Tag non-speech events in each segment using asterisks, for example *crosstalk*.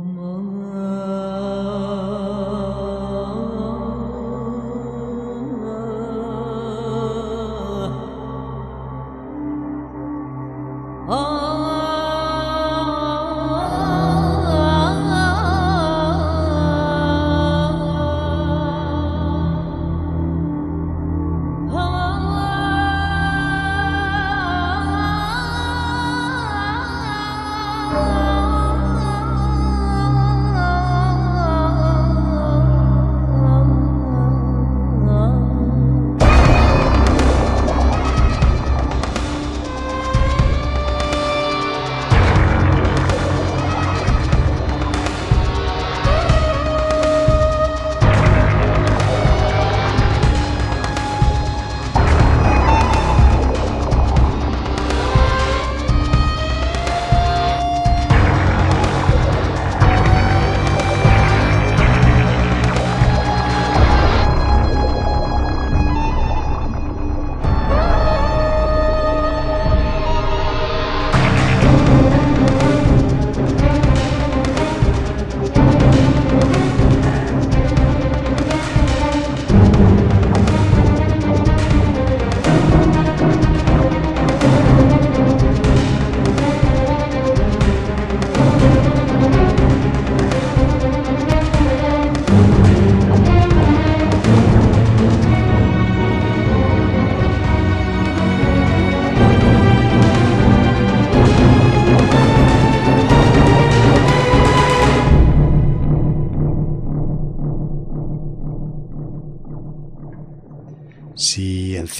Uma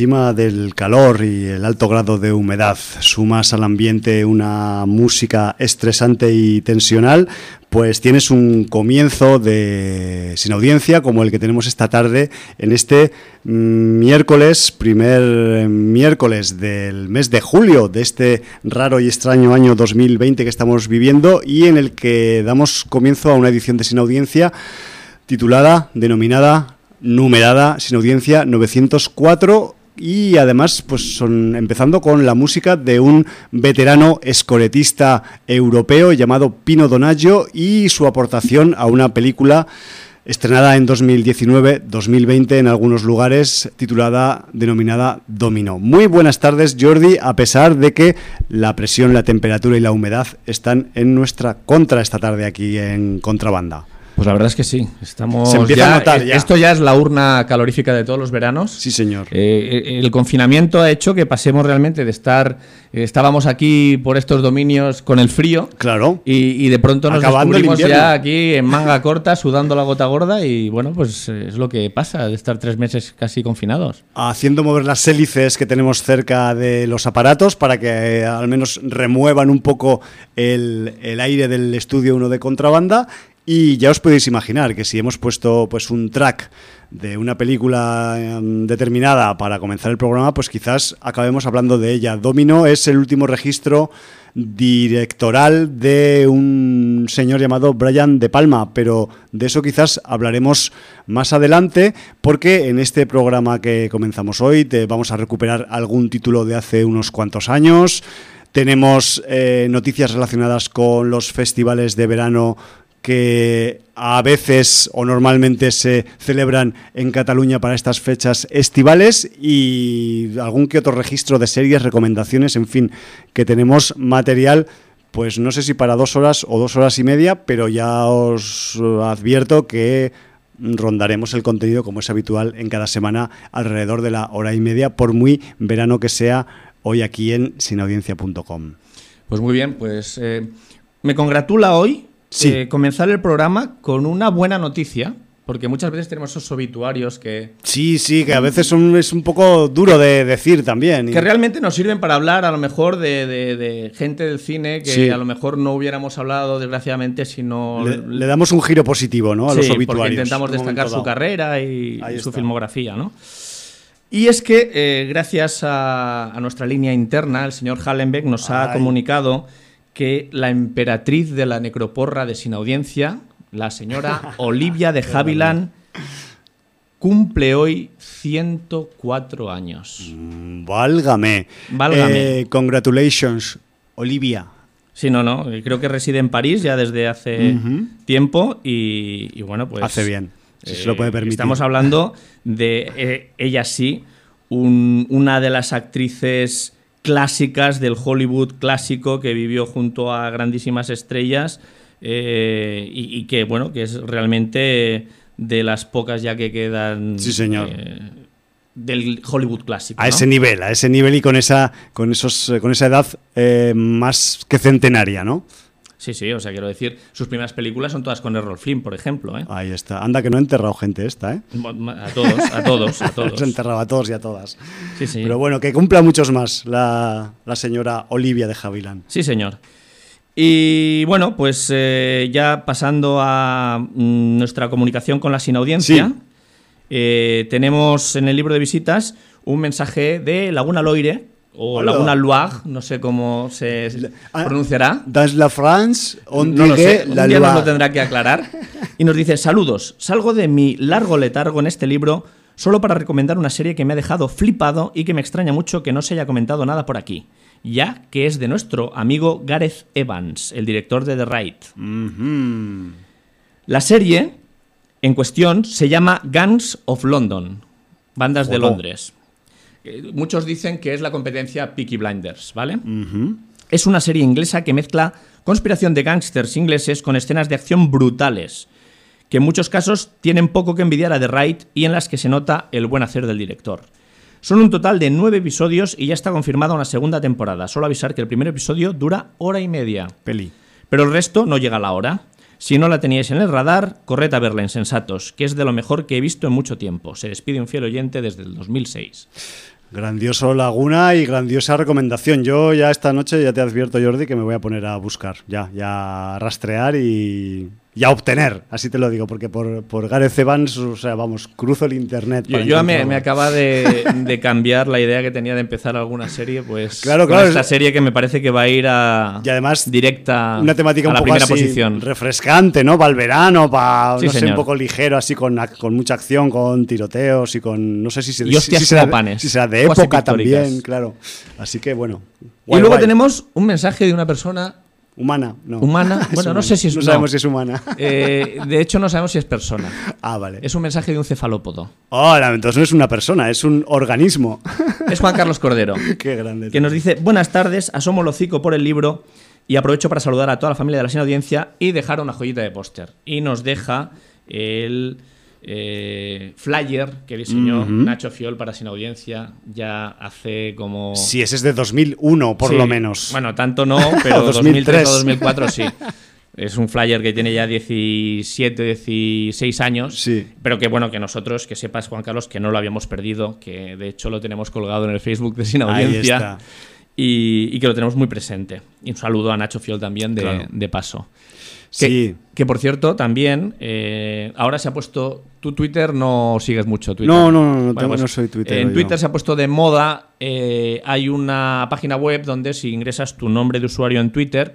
encima del calor y el alto grado de humedad. Sumas al ambiente una música estresante y tensional, pues tienes un comienzo de sin audiencia como el que tenemos esta tarde en este miércoles, primer miércoles del mes de julio de este raro y extraño año 2020 que estamos viviendo y en el que damos comienzo a una edición de sin audiencia titulada, denominada numerada sin audiencia 904 y además pues son empezando con la música de un veterano escoretista europeo llamado Pino Donaggio y su aportación a una película estrenada en 2019-2020 en algunos lugares, titulada, denominada Domino. Muy buenas tardes, Jordi, a pesar de que la presión, la temperatura y la humedad están en nuestra contra esta tarde aquí en Contrabanda. Pues la verdad es que sí. Estamos Se empieza a notar ya. Esto ya es la urna calorífica de todos los veranos. Sí, señor. Eh, eh, el confinamiento ha hecho que pasemos realmente de estar. eh, estábamos aquí por estos dominios con el frío. Claro. Y, y de pronto nos Acabando descubrimos ya aquí en manga corta, sudando la gota gorda. Y bueno, pues eh, es lo que pasa de estar tres meses casi confinados. haciendo mover las hélices que tenemos cerca de los aparatos para que eh, al menos remuevan un poco el, el aire del estudio 1 de contrabanda. Y ya os podéis imaginar que si hemos puesto pues un track de una película em, determinada para comenzar el programa, pues quizás acabemos hablando de ella. Domino es el último registro directoral de un señor llamado Brian De Palma, pero de eso quizás hablaremos más adelante, porque en este programa que comenzamos hoy te vamos a recuperar algún título de hace unos cuantos años. Tenemos eh, noticias relacionadas con los festivales de verano que a veces o normalmente se celebran en Cataluña para estas fechas estivales y algún que otro registro de series, recomendaciones, en fin, que tenemos material, pues no sé si para dos horas o dos horas y media, pero ya os advierto que rondaremos el contenido como es habitual en cada semana alrededor de la hora y media, por muy verano que sea hoy aquí en sinaudiencia.com. Pues muy bien, pues eh, me congratula hoy Sí. eh, comenzar el programa con una buena noticia, porque muchas veces tenemos esos obituarios que, Sí, sí, que a veces son- es un poco duro de decir también. y- que realmente nos sirven para hablar a lo mejor de, de- de gente del cine que Sí. a lo mejor no hubiéramos hablado desgraciadamente si no... le, le damos un giro positivo, ¿no? A los obituarios. porque intentamos destacar su carrera y, su filmografía, ¿no? Y es que, eh, gracias a, a nuestra línea interna, el señor Hallenbeck nos ha Ay. comunicado que la emperatriz de la necroporra de Sin Audiencia, la señora *laughs* Olivia de Havilland, cumple hoy 104 años. Mm, Válgame. Válgame. Eh, congratulations, Olivia. Sí, no, no. Creo que reside en París ya desde hace tiempo y, y bueno, pues... Hace bien, si se eh, lo puede permitir. Estamos hablando de eh, ella sí, un- una de las actrices clásicas del Hollywood clásico que vivió junto a grandísimas estrellas eh, y, y que, bueno, que es realmente de las pocas ya que quedan Sí, señor. eh, del Hollywood clásico. A ¿no? ese nivel, a ese nivel y con esa, con esos, con esa edad eh, más que centenaria, ¿no? Sí, sí, o sea, quiero decir, sus primeras películas son todas con Errol Flynn, por ejemplo. ¿eh? Ahí está. Anda que no ha enterrado gente esta, ¿eh? A todos, a todos, a *laughs* Los todos. ha enterrado a todos y a todas. Sí, sí. Pero bueno, que cumpla muchos más la, la señora Olivia de Javilán. Sí, señor. Y bueno, pues eh, ya pasando a mm, nuestra comunicación con la sin audiencia, Sí. eh, tenemos en el libro de visitas un mensaje de Laguna Loire, o Hola. Laguna Loire, no sé cómo se se Ah, pronunciará. Dans la France, on No lo sé, un la día nos lo Loire. tendrá que aclarar. Y nos dice, saludos, salgo de mi largo letargo en este libro solo para recomendar una serie que me ha dejado flipado y que me extraña mucho que no se haya comentado nada por aquí, ya que es de nuestro amigo Gareth Evans, el director de The Raid. La serie en cuestión se llama Guns of London, bandas de. Londres. Eh, Muchos dicen que es la competencia Peaky Blinders, ¿vale? Es una serie inglesa que mezcla conspiración de gángsters ingleses con escenas de acción brutales, que en muchos casos tienen poco que envidiar a The Raid y en las que se nota el buen hacer del director. Son un total de nueve episodios y ya está confirmada una segunda temporada. Solo avisar que el primer episodio dura hora y media. Peli. Pero el resto no llega a la hora. Si no la teníais en el radar, corred a verla en Sensatos, que es de lo mejor que he visto en mucho tiempo. Se despide un fiel oyente desde el 2006. Grandioso Laguna y grandiosa recomendación. Yo ya esta noche ya te advierto, Jordi, que me voy a poner a buscar, ya, ya a rastrear y, y a obtener, así te lo digo, porque por, por Gareth Evans, o sea, vamos, cruzo el internet. Yo, para yo me, encontrarlo. me acaba de, de cambiar la idea que tenía de empezar alguna serie, pues Claro, con claro, esta es- serie que me parece que va a ir a Y además, directa Una temática a un la poco primera así posición. refrescante, ¿no? Para el verano, para, Sí, no sé, un poco ligero, así con, con mucha acción, con tiroteos y con, no sé si, se- Y hostias si será, panes, si será de época también, claro. Así que bueno. y luego guay. tenemos un mensaje de una persona, Humana, no. Humana, *laughs* bueno, no sé si es- No no. sabemos si es humana. eh, de hecho no sabemos si es persona. *laughs* Ah, vale. Es un mensaje de un cefalópodo. Hola, entonces no es una persona, es un organismo. Es Juan Carlos Cordero. *laughs* Qué grande. que nos dice, buenas tardes, asomo el hocico por el libro y aprovecho para saludar a toda la familia de la sin audiencia y dejar una joyita de póster. Y nos deja el eh, flyer que diseñó. Nacho Fiol para sin audiencia ya hace como... Sí, ese es de 2001, por Sí, lo menos. Bueno, tanto no, *laughs* pero O 2003. 2003 o 2004 sí. Es un flyer que tiene ya 17, 16 años. Sí. Pero que bueno, que nosotros, que sepas, Juan Carlos, que no lo habíamos perdido, que de hecho lo tenemos colgado en el Facebook de Sin Audiencia. Y, y que lo tenemos muy presente. Y un saludo a Nacho Fiol también de, Claro. de paso. Que, Sí. que, por cierto, también eh, ahora se ha puesto. Tu Twitter no sigues mucho Twitter. No, no, no, no tengo- no soy tuitero En. Twitter se ha puesto de moda. eh, hay una página web donde si ingresas tu nombre de usuario en Twitter,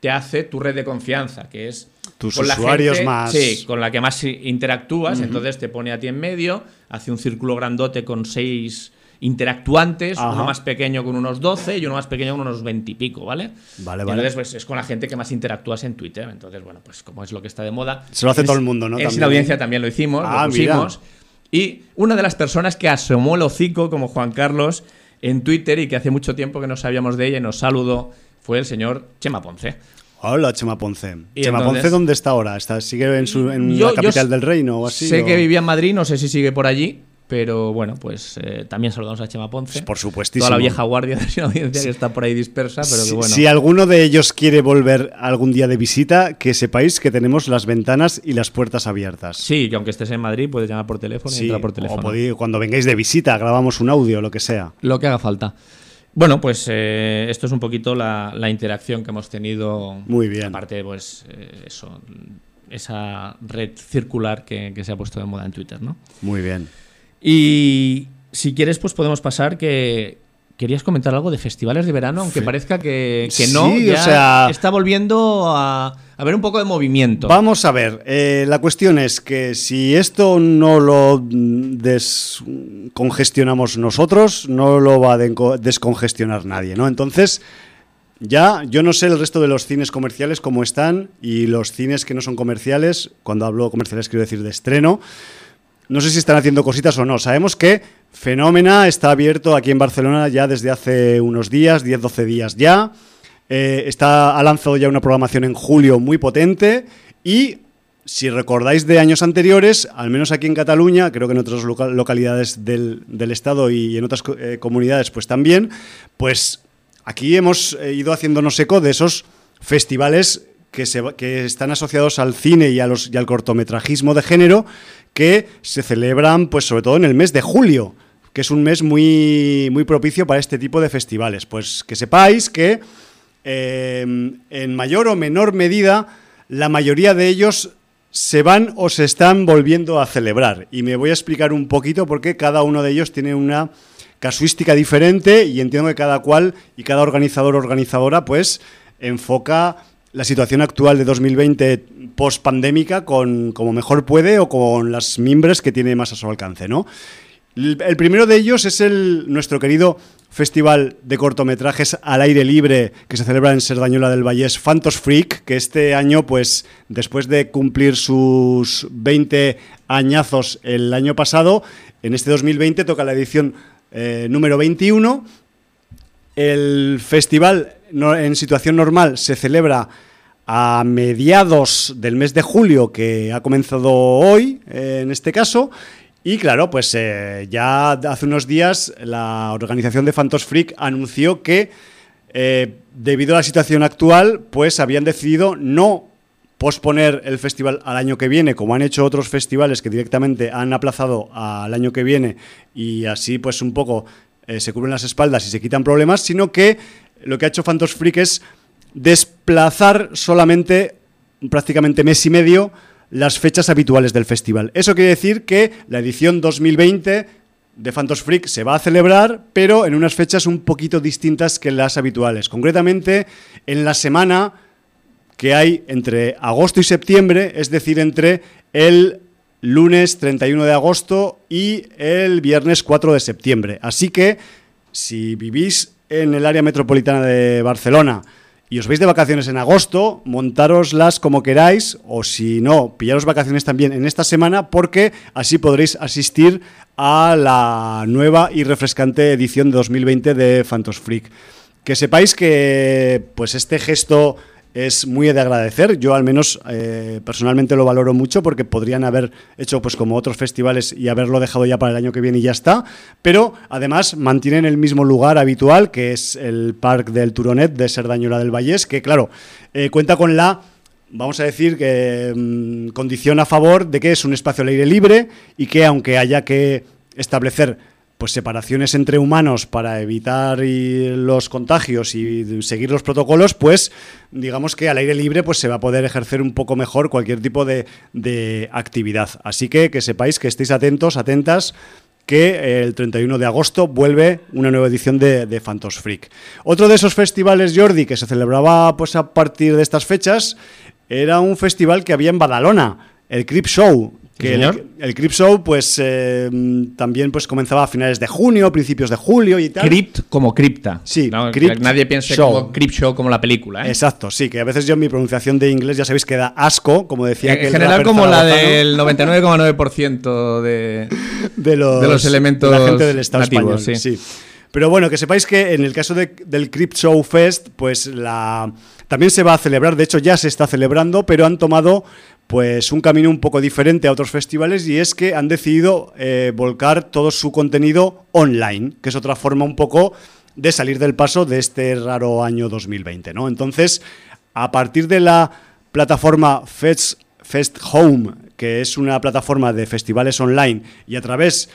te hace tu red de confianza, que es Tus con la usuarios gente- más- Sí, con la que más interactúas. Entonces te pone a ti en medio, hace un círculo grandote con seis interactuantes, Ajá. uno más pequeño con unos 12 y uno más pequeño con unos 20 y pico, ¿vale? Vale, Y vale. Entonces, pues es con la gente que más interactúas en Twitter. Entonces, bueno, pues como es lo que está de moda. Se lo hace todo el mundo, ¿no? En También. audiencia también lo hicimos, Ah, lo pusimos. mira. Y una de las personas que asomó el hocico, como Juan Carlos, en Twitter y que hace mucho tiempo que no sabíamos de ella y nos saludó, fue el señor Chema Ponce. Hola, Chema Ponce. Y Chema entonces- Ponce, ¿dónde está ahora? ¿Está, ¿Sigue en, su, en Yo- la capital del reino o así? sé o- que vivía en Madrid, no sé si sigue por allí, pero bueno, pues eh, también saludamos a Chema Ponce. Por supuestísimo. Toda la vieja guardia de Sin audiencia que está por ahí dispersa, pero que Si- bueno. Si alguno de ellos quiere volver algún día de visita, que sepáis que tenemos las ventanas y las puertas abiertas. Sí, que aunque estés en Madrid puedes llamar por teléfono y Sí, entrar por o teléfono. podéis- cuando vengáis de visita, grabamos un audio, lo que sea. Lo que haga falta. Bueno, pues eh, esto es un poquito la, la interacción que hemos tenido. Muy bien. Aparte, pues eh, eso, esa red circular que, que se ha puesto de moda en Twitter, ¿no? Muy bien. Y si quieres, pues podemos pasar que querías comentar algo de festivales de verano, aunque parezca que, que no, Sí, ya o sea- está volviendo a, a ver un poco de movimiento. Vamos a ver, eh, la cuestión es que si esto no lo descongestionamos nosotros, no lo va a descongestionar nadie, ¿no? Entonces, ya yo no sé el resto de los cines comerciales cómo están y los cines que no son comerciales, cuando hablo comerciales quiero decir de estreno, no sé si están haciendo cositas o no. Sabemos que Fenómena está abierto aquí en Barcelona ya desde hace unos días, 10-12 días ya. Eh, está, ha lanzado ya una programación en julio muy potente y si recordáis de años anteriores, al menos aquí en Cataluña, creo que en otras localidades del, Estado y en otras eh, comunidades pues también, pues aquí hemos eh, ido haciéndonos eco de esos festivales que, están asociados al cine y al cortometrajismo de género que se celebran pues sobre todo en el mes de julio, que es un mes muy, muy propicio para este tipo de festivales. Pues que sepáis que eh, en mayor o menor medida la mayoría de ellos se van o se están volviendo a celebrar. Y me voy a explicar un poquito porque cada uno de ellos tiene una casuística diferente y entiendo que cada cual y cada organizador o organizadora pues enfoca la situación actual de 2020 post pandémica con como mejor puede o con las mimbres que tiene más a su alcance, ¿no? El primero de ellos es el nuestro querido festival de cortometrajes al aire libre que se celebra en Serdañola del Vallés, Phantos Freak, que este año, pues después de cumplir sus 20 añazos el año pasado, en este 2020 toca la edición eh, número 21. El festival en situación normal se celebra a mediados del mes de julio, que ha comenzado hoy, eh, en este caso, y claro, pues eh, ya hace unos días la organización de Phantos Freak anunció que eh, debido a la situación actual, pues habían decidido no posponer el festival al año que viene, como han hecho otros festivales que directamente han aplazado al año que viene y así pues un poco se cubren las espaldas y se quitan problemas, sino que lo que ha hecho Phantos Freak es desplazar solamente prácticamente mes y medio las fechas habituales del festival. Eso quiere decir que la edición 2020 de Phantos Freak se va a celebrar, pero en unas fechas un poquito distintas que las habituales. Concretamente, en la semana que hay entre agosto y septiembre, es decir, entre el lunes 31 de agosto y el viernes 4 de septiembre. Así que, si vivís en el área metropolitana de Barcelona, y os veis de vacaciones en agosto, montároslas como queráis, o si no, pillaros vacaciones también en esta semana, porque así podréis asistir a la nueva y refrescante edición de 2020 de Phantos Freak. Que sepáis que pues este gesto es muy de agradecer. Yo al menos eh, personalmente lo valoro mucho porque podrían haber hecho pues como otros festivales y haberlo dejado ya para el año que viene y ya está. Pero además mantienen el mismo lugar habitual que es el Parque del Turonet de Serdañola del Vallés, que claro, eh, cuenta con la vamos a decir que mm, condición a favor de que es un espacio al aire libre y que aunque haya que establecer pues separaciones entre humanos para evitar los contagios y seguir los protocolos, pues digamos que al aire libre pues se va a poder ejercer un poco mejor cualquier tipo de, actividad. Así que que sepáis que estéis atentos, atentas, que el 31 de agosto vuelve una nueva edición de, de Phantos Freak. Otro de esos festivales, Jordi, que se celebraba pues a partir de estas fechas, era un festival que había en Badalona, el Crip Show, que el, el, Crypt Show, pues eh, también pues comenzaba a finales de junio, principios de julio y tal. Crypt como cripta. Sí, nadie piense como Crypt Show como la película. ¿eh? Exacto, sí, que a veces yo en mi pronunciación de inglés ya sabéis que da asco, como decía. En general, como la del 99,9% de, *laughs* de, los, de los elementos de la gente del Estado español. Sí. Pero bueno, que sepáis que en el caso del Crypt Show Fest, pues la también se va a celebrar, de hecho ya se está celebrando, pero han tomado pues un camino un poco diferente a otros festivales y es que han decidido eh, volcar todo su contenido online, que es otra forma un poco de salir del paso de este raro año 2020, ¿no? Entonces, a partir de la plataforma Fest, Fest Home, que es una plataforma de festivales online, y a través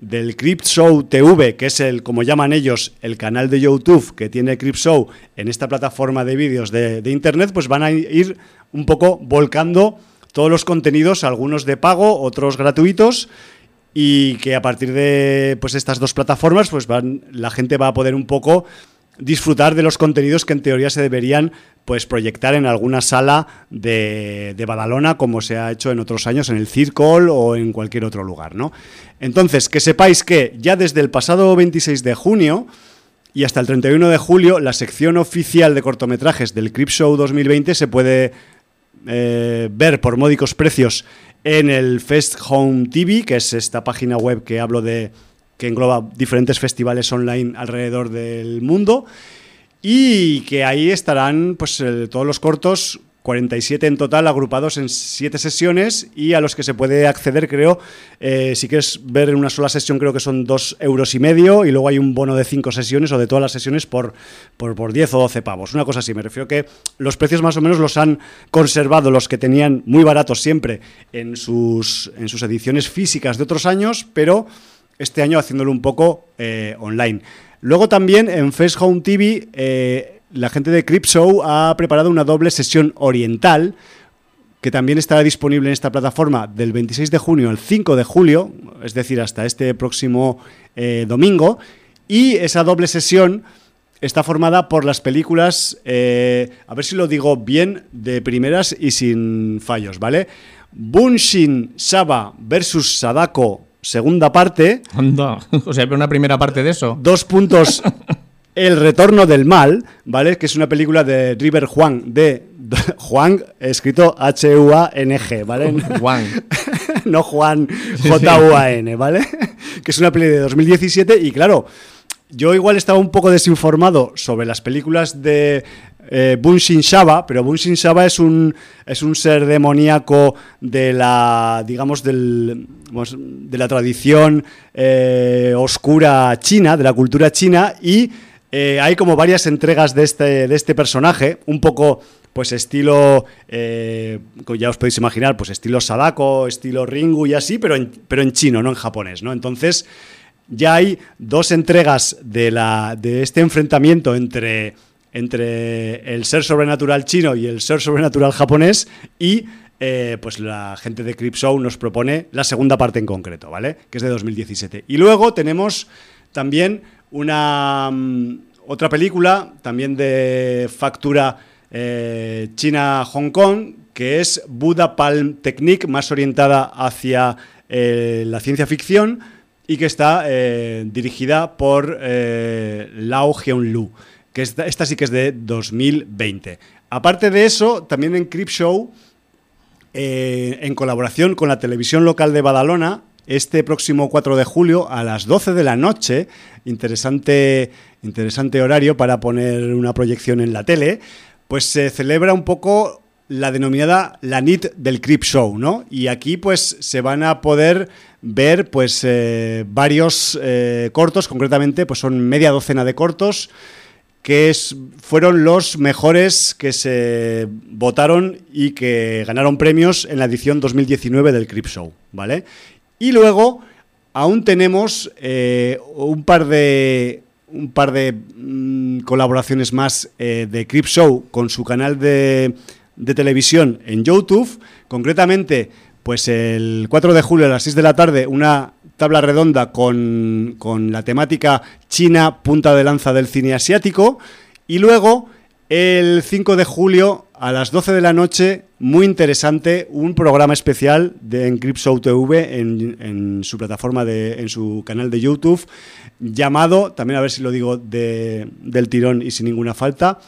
del Crypt Show TV, que es el, como llaman ellos, el canal de YouTube que tiene Crypt Show en esta plataforma de vídeos de, de Internet, pues van a ir un poco volcando todos los contenidos, algunos de pago, otros gratuitos, y que a partir de pues estas dos plataformas, pues van, la gente va a poder un poco disfrutar de los contenidos que en teoría se deberían pues proyectar en alguna sala de, de Badalona como se ha hecho en otros años en el Circle o en cualquier otro lugar, ¿no? Entonces, que sepáis que ya desde el pasado 26 de junio Y hasta el 31 de julio, la sección oficial de cortometrajes del Crip Show 2020 se puede eh, ver por módicos precios en el Fest Home TV, que es esta página web que hablo de que engloba diferentes festivales online alrededor del mundo y que ahí estarán pues todos los cortos 47 en total, agrupados en 7 sesiones y a los que se puede acceder, creo, eh, si quieres ver en una sola sesión, creo que son 2 euros y medio y luego hay un bono de 5 sesiones o de todas las sesiones por, por, por 10 o 12 pavos. Una cosa así, me refiero que los precios más o menos los han conservado los que tenían muy baratos siempre en sus, en sus ediciones físicas de otros años, pero este año haciéndolo un poco eh, online. Luego también en Face Home TV eh, la gente de Show ha preparado una doble sesión oriental que también estará disponible en esta plataforma del 26 de junio al 5 de julio, es decir, hasta este próximo eh, domingo. Y esa doble sesión está formada por las películas, eh, a ver si lo digo bien, de primeras y sin fallos, ¿vale? Bunshin Saba versus Sadako, segunda parte. Anda, *laughs* o sea, una primera parte de eso. Dos puntos *laughs* El retorno del mal, ¿vale? Que es una película de River Juan, de *laughs* Juan, escrito H-U-A-N-G, ¿vale? Juan. no Juan, J-U-A-N, ¿vale? que es una peli de 2017 y claro, yo igual estaba un poco desinformado sobre las películas de eh, Bunshin Shaba, pero Bunshin Shaba es un, es un ser demoníaco de la, digamos, del, de la tradición eh, oscura china, de la cultura china y eh, hay como varias entregas de este, de este personaje, un poco pues estilo, ya os podéis imaginar, pues estilo Sadako, estilo Ringu y así, pero en, pero en chino, no en japonés, ¿no? Entonces ya hay dos entregas de, la, de este enfrentamiento entre, entre el ser sobrenatural chino y el ser sobrenatural japonés y eh, pues la gente de Crip Show nos propone la segunda parte en concreto, ¿vale? Que es de 2017. Y luego tenemos también una mm, otra película, también de factura eh, China-Hong Kong, que es Buddha Palm Technique, más orientada hacia eh, la ciencia ficción y que está dirigida por Lao Lu, que esta, sí que es de 2020. Aparte de eso, también en Crip Show, en colaboración con la televisión local de Badalona, este próximo 4 de julio a las 12 de la noche, interesante, interesante horario para poner una proyección en la tele, pues se celebra un poco la denominada la NIT del Crip Show, ¿no? Y aquí pues se van a poder ver pues eh, varios eh, cortos, concretamente pues son media docena de cortos que es, fueron los mejores que se votaron y que ganaron premios en la edición 2019 del Crip Show, ¿vale? Y luego aún tenemos eh, un par de un par de mm, colaboraciones más eh, de Crip Show con su canal de, de, televisión en YouTube. Concretamente, pues el 4 de julio a las 6 de la tarde, una tabla redonda con, con la temática China, punta de lanza del cine asiático. Y luego, el 5 de julio a las 12 de la noche, muy interesante, un programa especial de Encryptshow TV en, en, su plataforma, de, en su canal de YouTube, llamado, también a ver si lo digo de, del tirón y sin ninguna falta,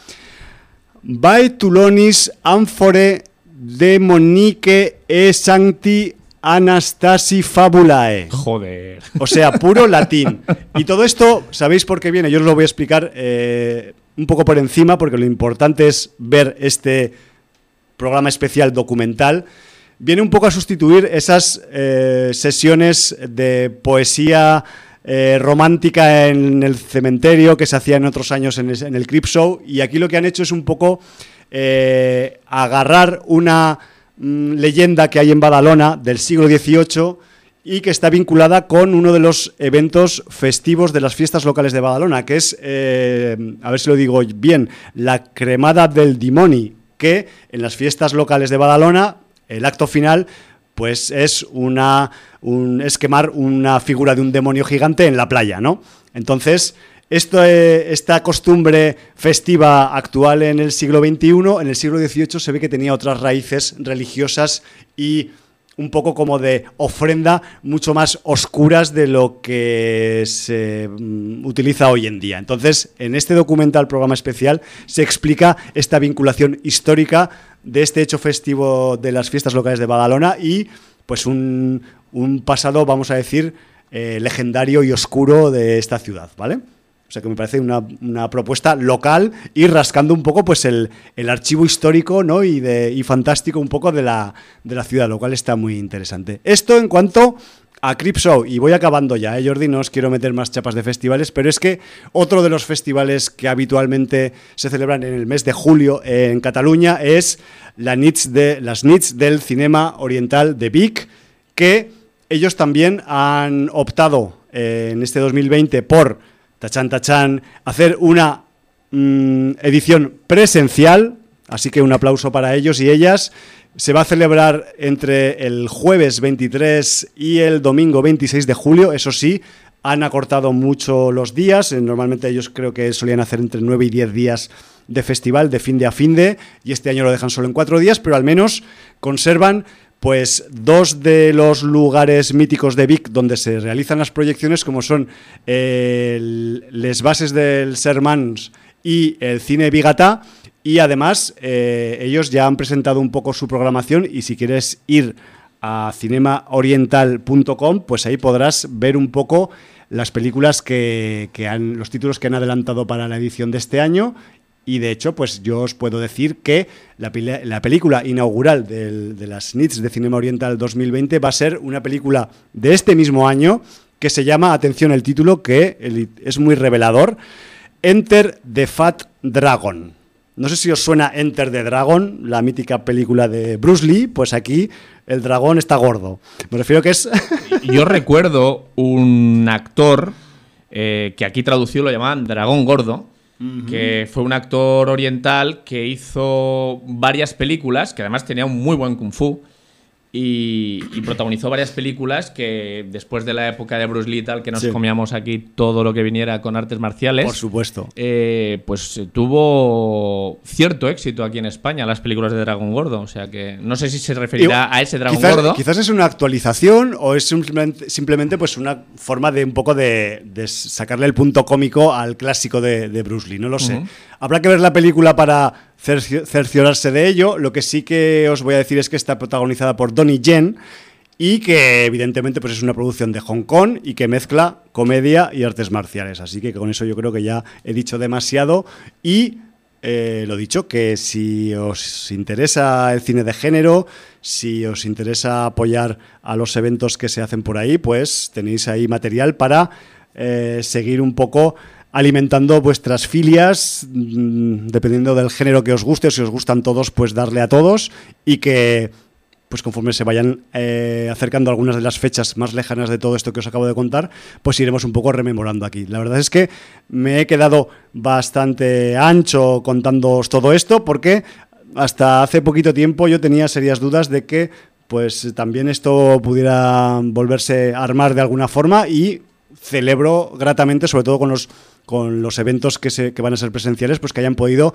Baetulonis Amphore Demonique e Sancti Anastasi Fabulae. Joder. O sea, puro *laughs* latín. Y todo esto, ¿sabéis por qué viene? Yo os lo voy a explicar eh, un poco por encima, porque lo importante es ver este programa especial documental, viene un poco a sustituir esas eh, sesiones de poesía eh, romántica en el cementerio que se hacía en otros años en, el Crip Show, y aquí lo que han hecho es un poco agarrar una mm, leyenda que hay en Badalona del siglo XVIII y que está vinculada con uno de los eventos festivos de las fiestas locales de Badalona, que es, a ver si lo digo bien, la cremada del dimoni, que en las fiestas locales de Badalona, el acto final, pues es una un, es quemar una figura de un demonio gigante en la playa, ¿no? Entonces, eh, esta costumbre festiva actual en el siglo XXI, en el siglo XVIII se ve que tenía otras raíces religiosas y un poco como de ofrenda mucho más oscuras de lo que se mm, utiliza hoy en día. Entonces, en este documental, programa especial, se explica esta vinculación histórica de este hecho festivo de las fiestas locales de Badalona y pues un, un pasado, vamos a decir, eh, legendario y oscuro de esta ciudad, ¿vale? O sea que me parece una, una propuesta local y rascando un poco pues el, el archivo histórico ¿no? y, de, y fantástico un poco de la, de la ciudad, lo cual está muy interesante. Esto en cuanto a Cripshow, y voy acabando ya, ¿eh, Jordi, no os quiero meter más chapas de festivales, pero es que otro de los festivales que habitualmente se celebran en el mes de julio en Cataluña es la Nits de, las Nits del Cinema Oriental de Vic, que ellos también han optado eh, en este 2020 por tachan, tachan, hacer una mm, edición presencial, así que un aplauso para ellos y ellas. Se va a celebrar entre el jueves 23 y el domingo 26 de julio, eso sí, han acortado mucho los días, eh, normalmente ellos creo que solían hacer entre 9 y 10 días de festival de fin de a fin de, y este año lo dejan solo en 4 días, pero al menos conservan pues dos de los lugares míticos de Vic donde se realizan las proyecciones, como son eh, les bases del Sermans y el cine Bigata, y además eh, ellos ya han presentado un poco su programación y si quieres ir a cinemaoriental.com, pues ahí podrás ver un poco las películas que, que, han, los títulos que han adelantado para la edición de este año y de hecho, pues yo os puedo decir que la, la película inaugural de las NITS de Cinema Oriental 2020 va a ser una película de este mismo año que se llama, atención el título, que es muy revelador, Enter the Fat Dragon. No sé si os suena Enter the Dragon, la mítica película de Bruce Lee, pues aquí el dragón está gordo. Me refiero que es... *laughs* Yo recuerdo un actor eh, que aquí traducido lo llamaban Dragón Gordo, que fue un actor oriental que hizo varias películas, que además tenía un muy buen kung fu. Y, y, protagonizó varias películas que después de la época de Bruce Lee tal, que nos sí. comíamos aquí todo lo que viniera con artes marciales. Por supuesto. Eh, pues tuvo cierto éxito aquí en España las películas de Dragón Gordo. O sea que no sé si se referirá y, a ese quizás, Gordo. Quizás es una actualización o es simplemente, simplemente pues una forma de un poco de, de, sacarle el punto cómico al clásico de, de Bruce Lee. No lo sé. Uh -huh. Habrá que ver la película para cerciorarse de ello. Lo que sí que os voy a decir es que está protagonizada por Donnie Yen y que evidentemente pues es una producción de Hong Kong y que mezcla comedia y artes marciales. Así que con eso yo creo que ya he dicho demasiado y eh, lo dicho, que si os interesa el cine de género, si os interesa apoyar a los eventos que se hacen por ahí, pues tenéis ahí material para eh, seguir un poco alimentando vuestras filias, mmm, dependiendo del género que os guste, si os gustan todos, pues darle a todos y que pues conforme se vayan eh, acercando algunas de las fechas más lejanas de todo esto que os acabo de contar, pues iremos un poco rememorando aquí. La verdad es que me he quedado bastante ancho contándoos todo esto porque hasta hace poquito tiempo yo tenía serias dudas de que pues también esto pudiera volverse a armar de alguna forma y celebro gratamente, sobre todo con los con los eventos que, se, que van a ser presenciales, pues que hayan podido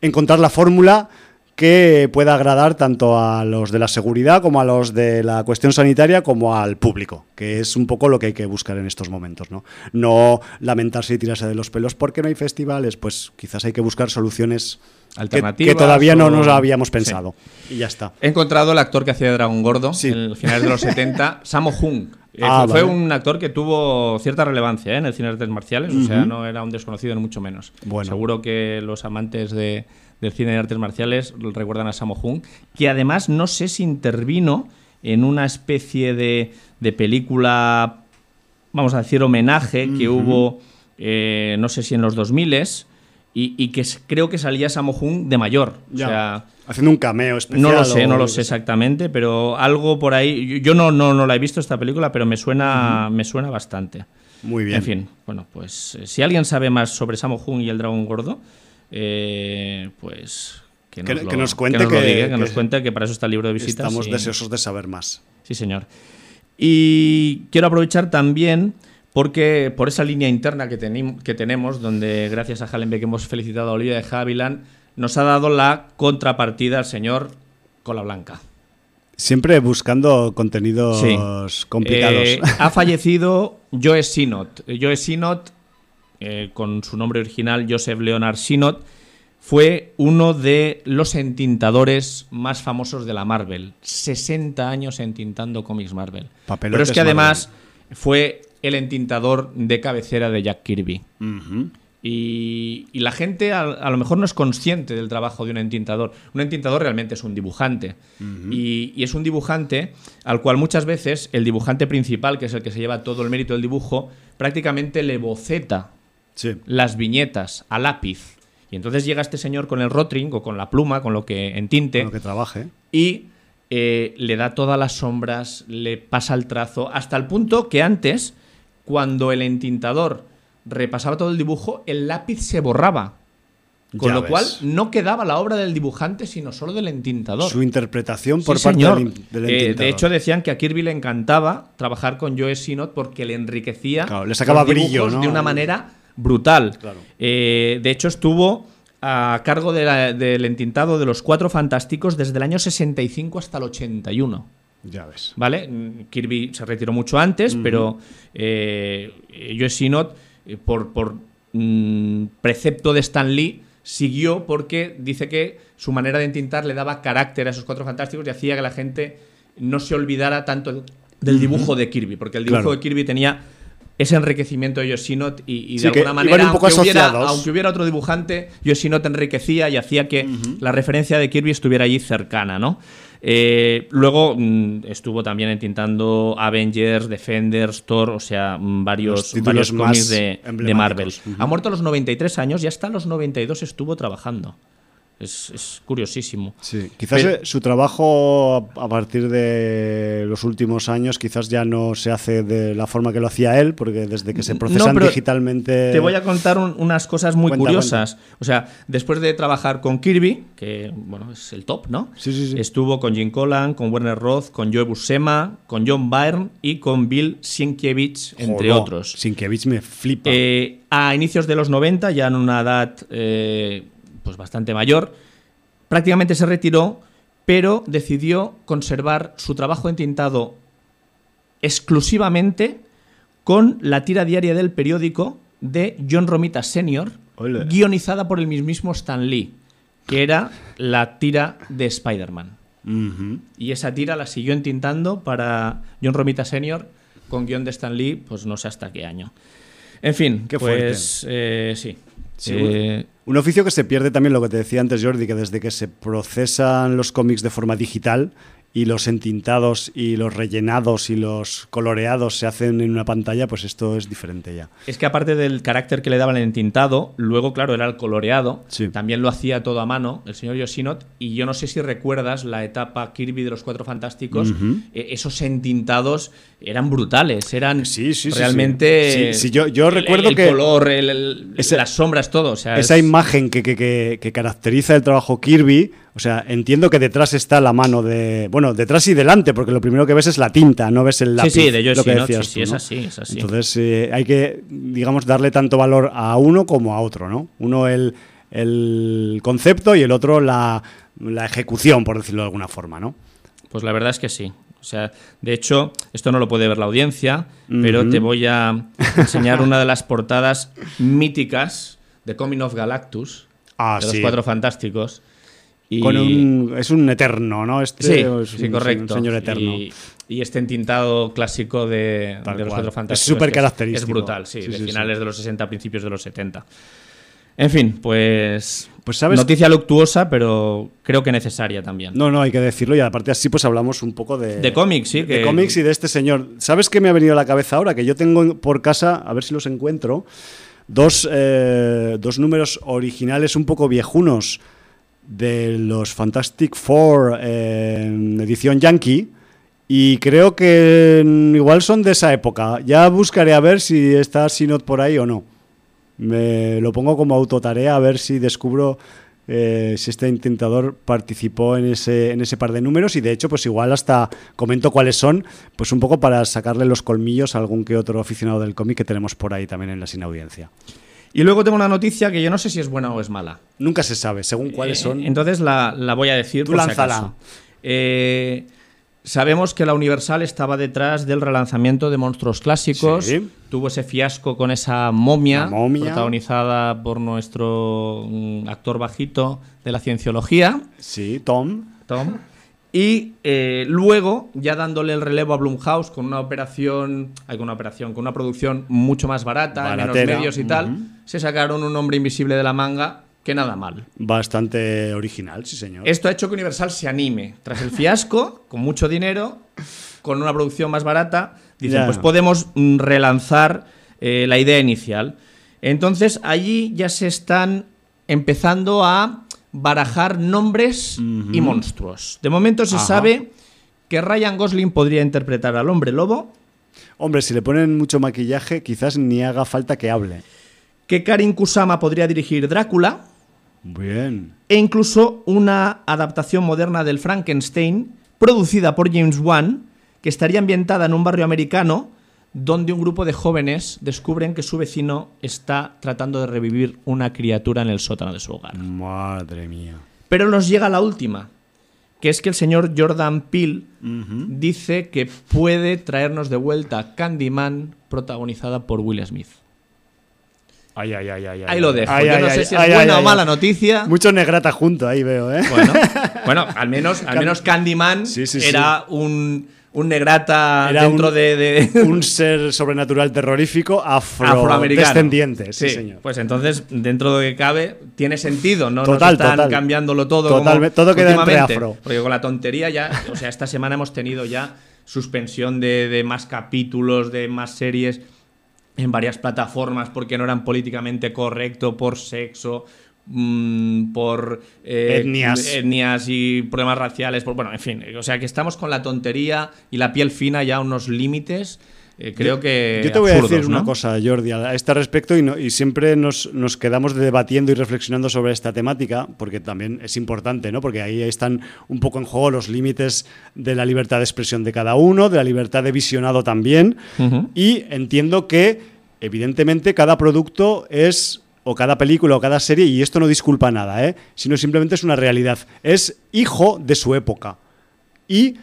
encontrar la fórmula que pueda agradar tanto a los de la seguridad como a los de la cuestión sanitaria como al público, que es un poco lo que hay que buscar en estos momentos, ¿no? No lamentarse y tirarse de los pelos porque no hay festivales, pues quizás hay que buscar soluciones alternativas que, que todavía o... no nos habíamos pensado. Sí. Y ya está. He encontrado el actor que hacía de Dragón Gordo sí. en el final de los 70, *laughs* Sammo Hung. Eh, Ah, fue vale. un actor que tuvo cierta relevancia ¿eh? en el cine de artes marciales, uh -huh. o sea, no era un desconocido ni mucho menos. Bueno. Seguro que los amantes de, del cine de artes marciales recuerdan a Sammo Hung, que además no sé si intervino en una especie de, de película, vamos a decir, homenaje uh -huh. que hubo, eh, no sé si en los 2000s, y, y, que creo que salía Sammo Hung de mayor. Ya. O sea, Haciendo un cameo especial. No lo sé, no lo sé exactamente, pero algo por ahí. Yo no, no, no la he visto esta película, pero me suena, uh -huh. me suena bastante. Muy bien. En fin, bueno, pues eh, si alguien sabe más sobre Sammo Hung y el dragón gordo, eh, pues que nos, que, lo, que nos, cuente que, nos, que, diga, que nos cuente que para eso está el libro de visitas. Estamos y... deseosos de saber más. Sí, señor. Y quiero aprovechar también porque por esa línea interna que, tenemos, donde gracias a Hallenbeck hemos felicitado a Olivia de Havilland, nos ha dado la contrapartida al señor Cola Blanca. Siempre buscando contenidos Sí. complicados. Eh, ha *laughs* fallecido Joe Sinot. Joe Sinot, eh, con su nombre original, Joseph Leonard Sinot, fue uno de los entintadores más famosos de la Marvel. 60 años entintando cómics Marvel. Papelotes Pero es que Marvel. además fue el entintador de cabecera de Jack Kirby. Y, y la gente a, a lo mejor no es consciente del trabajo de un entintador. Un entintador realmente es un dibujante. y, y es un dibujante al cual muchas veces el dibujante principal, que es el que se lleva todo el mérito del dibujo, prácticamente le boceta Sí. las viñetas a lápiz. Y entonces llega este señor con el rotring o con la pluma, con lo que entinte, Con lo que trabaje. y eh, le da todas las sombras, le pasa el trazo, hasta el punto que antes, cuando el entintador repasaba todo el dibujo, el lápiz se borraba. Con Ya lo ves. cual no quedaba la obra del dibujante, sino solo del entintador. Su interpretación por Sí, parte señor. del, Eh, entintador. de hecho, decían que a Kirby le encantaba trabajar con Joe Sinot porque le enriquecía Claro, le sacaba los dibujos brillo, ¿no? de una manera brutal. Claro. Eh, de hecho, estuvo a cargo de la- del entintado de los Cuatro Fantásticos desde el año 65 hasta el 81. Ya ves. ¿Vale? Kirby se retiró mucho antes, pero eh, Joe Sinot, eh, por, por mm, precepto de Stan Lee, siguió porque dice que su manera de entintar le daba carácter a esos cuatro fantásticos y hacía que la gente no se olvidara tanto del dibujo de Kirby, porque el dibujo Claro. de Kirby tenía ese enriquecimiento de Yosinot y, y de Sí, alguna manera, aunque hubiera, asociados. aunque hubiera otro dibujante, Yosinot enriquecía y hacía que la referencia de Kirby estuviera allí cercana, ¿no? Eh, luego mm, estuvo también entintando Avengers, Defenders, Thor, o sea, mm, varios, varios cómics de, de Marvel. Ha muerto a los 93 años y hasta los 92 estuvo trabajando. Es, es curiosísimo. Sí, quizás Pero- eh, su trabajo a partir de los últimos años quizás ya no se hace de la forma que lo hacía él, porque desde que se procesan digitalmente... Te voy a contar un- unas cosas muy Cuenta, curiosas. O sea, después de trabajar con Kirby, que bueno, es el top, ¿no? Sí, sí, sí. Estuvo con Jim Collan, con Werner Roth, con Joe Buscema, con John Byrne y con Bill Sienkiewicz, entre Joder, otros. Sienkiewicz me flipa. Eh, a inicios de los 90, ya en una edad eh, pues bastante mayor, prácticamente se retiró, pero decidió conservar su trabajo entintado exclusivamente con la tira diaria del periódico de John Romita Sr., guionizada por el mismísimo Stan Lee, que era la tira de Spider-Man. Y esa tira la siguió entintando para John Romita Sr. con guion de Stan Lee, pues no sé hasta qué año. En fin, Qué pues eh, sí. Sí, Eh, Un oficio que se pierde también lo que te decía antes, Jordi, que desde que se procesan los cómics de forma digital y los entintados y los rellenados y los coloreados se hacen en una pantalla, pues esto es diferente ya. es que aparte del carácter que le daban el entintado, luego, claro, era el coloreado. Sí. También lo hacía todo a mano el señor Yosinot. Y yo no sé si recuerdas la etapa Kirby de los Cuatro Fantásticos. Eh, esos entintados eran brutales. Eran Sí, sí, realmente. sí. Yo- yo el- recuerdo el que- color, el- el- las sombras, todo. O sea, Esa es- imagen que, que- que- que caracteriza el trabajo Kirby, o sea, entiendo que detrás está la mano de. Bueno, detrás y delante, porque lo primero que ves es la tinta, no ves el lápiz. Sí, sí, de lo que decías es ¿no? así, es así. Entonces eh, hay que, digamos, darle tanto valor a uno como a otro, ¿no? Uno el, el concepto y el otro la, la ejecución, por decirlo de alguna forma, ¿no? Pues la verdad es que sí. O sea, de hecho, esto no lo puede ver la audiencia, pero te voy a enseñar una de las portadas míticas de Coming of Galactus, Ah, de los. Cuatro Fantásticos. Y... Con un, es un eterno, ¿no? Este Sí, es sí, un- correcto. Un señor eterno. Y, y este entintado clásico de, los. Cuatro Es Fantásticos. súper que característico. Es brutal, sí, Sí, de finales de los 60, principios de los 70. En fin, pues. Pues, ¿sabes? Noticia luctuosa, pero creo que necesaria también. No, no, hay que decirlo y aparte así pues hablamos un poco de... De cómics, sí. de que- cómics y de este señor. ¿Sabes qué me ha venido a la cabeza ahora? Que yo tengo en- por casa, a ver si los encuentro, dos, eh, dos números originales un poco viejunos de los Fantastic Four eh, edición yankee. Y creo que mm, igual son de esa época. Ya buscaré a ver si está Sinot por ahí o no. Me lo pongo como autotarea a ver si descubro eh, si este intentador participó en ese, en ese par de números y de hecho pues igual hasta comento cuáles son, pues un poco para sacarle los colmillos a algún que otro aficionado del cómic que tenemos por ahí también en la sin audiencia. Y luego tengo una noticia que yo no sé si es buena o es mala. Nunca se sabe, según cuáles Eh, son. Entonces la, la voy a decir. Tú por si lánzala. acaso. Eh, Sabemos que la Universal estaba detrás del relanzamiento de monstruos clásicos. Sí. Tuvo ese fiasco con esa momia, protagonizada por nuestro mm, actor bajito de la cienciología, Sí, Tom. Tom. Y eh, luego, ya dándole el relevo a Blumhouse con una operación, hay con una operación, con una producción mucho más barata, menos Baratera, medios y tal, se sacaron un hombre invisible de la manga que nada mal. Bastante original, sí, señor. Esto ha hecho que Universal se anime. Tras el fiasco, con mucho dinero, con una producción más barata, dicen, Ya. pues podemos mm, relanzar eh, la idea inicial. Entonces, allí ya se están empezando a barajar nombres y monstruos. De momento se Ajá. sabe que Ryan Gosling podría interpretar al hombre lobo, Hombre, si le ponen mucho maquillaje, quizás ni haga falta que hable. que Karin Kusama podría dirigir Drácula, Bien. e incluso una adaptación moderna del Frankenstein producida por James Wan que estaría ambientada en un barrio americano donde un grupo de jóvenes descubren que su vecino está tratando de revivir una criatura en el sótano de su hogar. Madre mía. Pero nos llega la última, que es que el señor Jordan Peele dice que puede traernos de vuelta Candyman protagonizada por Will Smith. Ay, ay, ay, ay. Ahí lo dejo. Ay, Yo ay, no sé si es buena o mala noticia. Mucho negrata junto ahí veo, ¿eh? Bueno, *laughs* bueno, al menos, al menos Candyman Sí, sí, sí. era un, un negrata Era dentro un- de, de- *laughs* Un *laughs* ser sobrenatural terrorífico afro afroamericano. descendiente, sí, señor. Pues entonces, dentro de lo que cabe, tiene sentido, ¿no? Total, Nos están total. cambiándolo todo. Totalmente, como todo queda entre afro. Porque con la tontería ya, o sea, esta semana hemos tenido ya suspensión de, de más capítulos, de más series en varias plataformas porque no eran políticamente correcto, por sexo, mm, por eh, Etnias. etnias y problemas raciales, por, bueno, en fin, o sea que estamos con la tontería y la piel fina ya a unos límites, eh, creo que Yo te voy a decir una cosa, Jordi, a este respecto, y, no- y siempre nos, nos quedamos debatiendo y reflexionando sobre esta temática, porque también es importante, ¿no? Porque ahí están un poco en juego los límites de la libertad de expresión de cada uno, de la libertad de visionado también. Y entiendo que, evidentemente, cada producto es o cada película o cada serie, y esto no disculpa nada, ¿eh? sino simplemente es una realidad, es hijo de su época. Y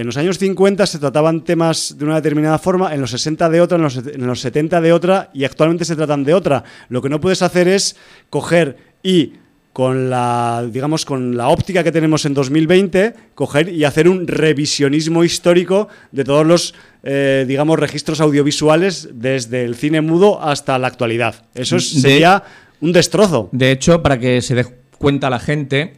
en los años 50 se trataban temas de una determinada forma, en los 60 de otra, en los, en los 70 de otra y actualmente se tratan de otra. Lo que no puedes hacer es coger y con la digamos con la óptica que tenemos en 2020 coger y hacer un revisionismo histórico de todos los eh, digamos registros audiovisuales desde el cine mudo hasta la actualidad eso es- De- sería un destrozo De hecho, para que se dé cuenta la gente,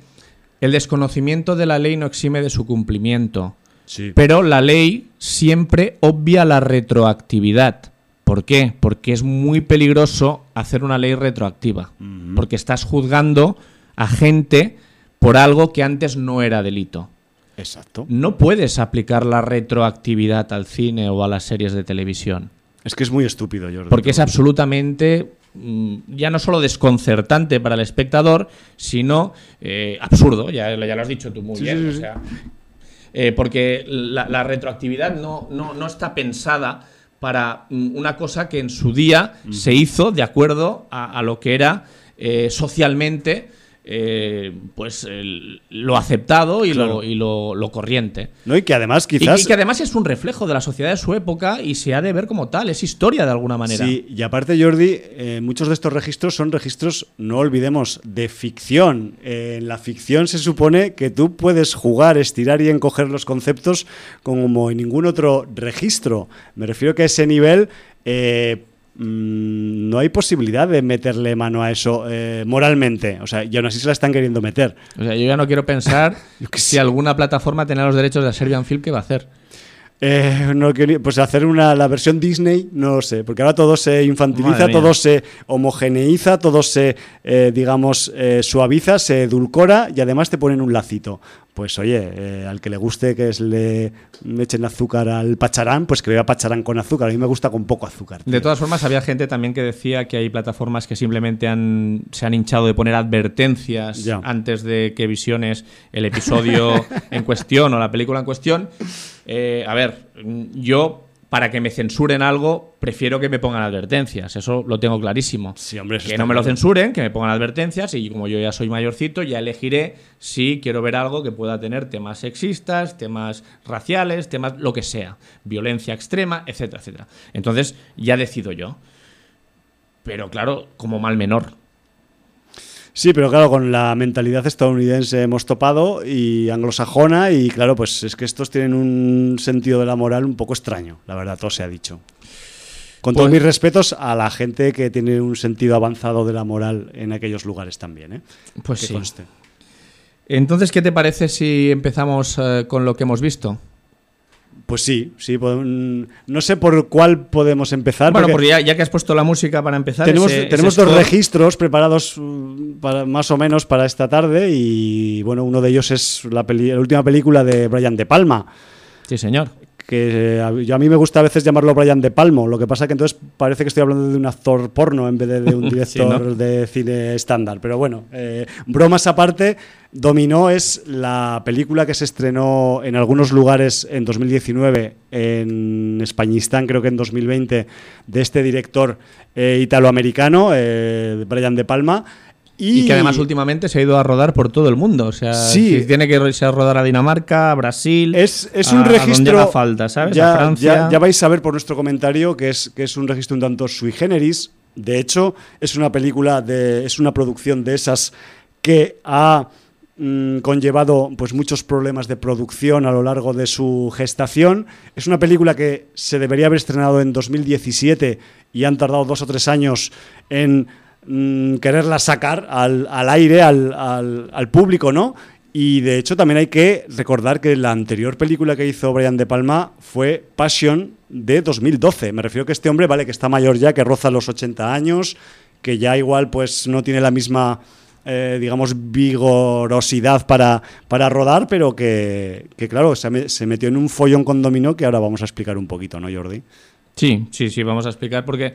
el desconocimiento de la ley no exime de su cumplimiento. Sí. Pero la ley siempre obvia la retroactividad. ¿Por qué? Porque es muy peligroso hacer una ley retroactiva. Porque estás juzgando a gente por algo que antes no era delito. exacto No puedes aplicar la retroactividad al cine o a las series de televisión. es que es muy estúpido Jordi Porque es absolutamente mm, ya no solo desconcertante para el espectador, sino eh, absurdo, ya, ya lo has dicho tú muy Sí, bien. sí, o sí. sea, eh, porque la, la retroactividad no, no, no está pensada para mm, una cosa que en su día se hizo de acuerdo a, a lo que era eh, socialmente eh, pues el- lo aceptado y, Claro. lo, y lo, lo corriente. ¿no? y que además quizás y que además es un reflejo de la sociedad de su época y se ha de ver como tal, es historia de alguna manera. Sí, y aparte, Jordi, eh, muchos de estos registros son registros, no olvidemos, de ficción. Eh, en la ficción se supone que tú puedes jugar, estirar y encoger los conceptos como en ningún otro registro. Me refiero que a ese nivel eh, no hay posibilidad de meterle mano a eso eh, moralmente. O sea, y aún así se la están queriendo meter. O sea, yo ya no quiero pensar *laughs* qué si alguna plataforma tenía los derechos de Serbian Film, ¿qué va a hacer? Eh, no pues hacer una, la versión Disney, no lo sé, porque ahora todo se infantiliza, todo se homogeneiza, todo se, eh, digamos, eh, suaviza, se edulcora y además te ponen un lacito. Pues oye, eh, al que le guste que es- le echen azúcar al pacharán, pues que beba pacharán con azúcar. A mí me gusta con poco azúcar. De todas formas, había gente también que decía que hay plataformas que simplemente han, se han hinchado de poner advertencias Ya. antes de que visiones el episodio *laughs* en cuestión o la película en cuestión. Eh, a ver, yo para que me censuren algo, prefiero que me pongan advertencias. Eso lo tengo clarísimo. Sí, hombre, eso que no me lo censuren, que me pongan advertencias y como yo ya soy mayorcito, ya elegiré si quiero ver algo que pueda tener temas sexistas, temas raciales, temas lo que sea, violencia extrema, etcétera, etcétera. Entonces ya decido yo. Pero claro, como mal menor. Sí, pero claro, con la mentalidad estadounidense hemos topado y anglosajona y claro, pues es que estos tienen un sentido de la moral un poco extraño, la verdad, todo se ha dicho. Con todos Pues- mis respetos a la gente que tiene un sentido avanzado de la moral en aquellos lugares también, ¿eh? Pues Que sí. conste. Entonces, ¿qué te parece si empezamos eh, con lo que hemos visto? Pues sí, sí, podem- no sé por cuál podemos empezar. Bueno, porque porque ya, ya que has puesto la música para empezar, tenemos, ese- tenemos ese dos score- registros preparados uh, para, más o menos para esta tarde y bueno, uno de ellos es la, peli- la última película de Brian De Palma. Sí, señor. Que eh, a- yo a mí me gusta a veces llamarlo Brian De Palmo, lo que pasa que entonces parece que estoy hablando de un actor porno en vez de, de un *laughs* director ¿no? de cine estándar. Pero bueno, eh, bromas aparte, Dominó es la película que se estrenó en algunos lugares en 2019, en Españistán creo que en 2020, de este director eh, italoamericano, eh, Brian De Palma. Y, que además últimamente se ha ido a rodar por todo el mundo. O sea, Sí. si tiene que irse a rodar a Dinamarca, a Brasil. Es, es a- un a donde registro. falta, ¿sabes? Ya, a Francia. ya- ya vais a ver por nuestro comentario que es, que es un registro un tanto sui generis. De hecho, es una película de. es una producción de esas que ha mm, conllevado pues muchos problemas de producción a lo largo de su gestación. Es una película que se debería haber estrenado en 2017 y han tardado dos o tres años en mm, quererla sacar al, al aire, al, al- al público, ¿no? Y de hecho también hay que recordar que la anterior película que hizo Brian De Palma fue Passion de 2012. Me refiero que este hombre, vale, que está mayor ya, que roza los 80 años, que ya igual pues no tiene la misma, eh, digamos, vigorosidad para, para rodar, pero que, que, claro, se metió en un follón con Dominó que ahora vamos a explicar un poquito, ¿no, Jordi? Sí, sí, sí, vamos a explicar porque,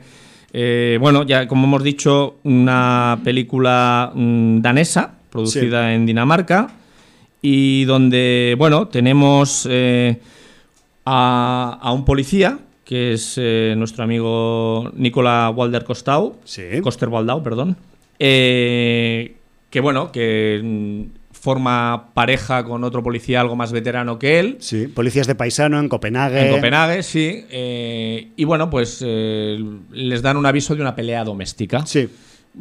eh, bueno, ya como hemos dicho, una película mm, danesa, producida en Dinamarca, y donde, bueno, tenemos eh, a, a un policía, que es eh, nuestro amigo Nicola Walder Costau, Sí. Coster Waldau, perdón, eh, que, bueno, que mm, forma pareja con otro policía algo más veterano que él, Sí, Policías de Paisano en Copenhague. en Copenhague, sí. eh, y bueno, pues eh, les dan un aviso de una pelea doméstica. Sí.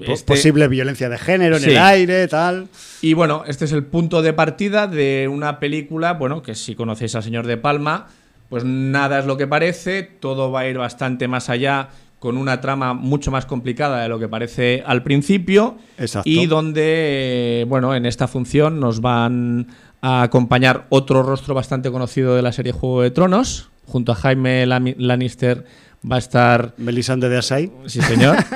Este- Posible violencia de género en Sí. el aire, tal. Y bueno, este es el punto de partida de una película, bueno, que si conocéis al señor De Palma, pues nada es lo que parece, todo va a ir bastante más allá, con una trama mucho más complicada de lo que parece al principio. Exacto. Y donde, bueno, en esta función nos van a acompañar otro rostro bastante conocido de la serie Juego de Tronos. Junto a Jaime Lannister va a estar Melisande de Asai. Sí, señor. *laughs*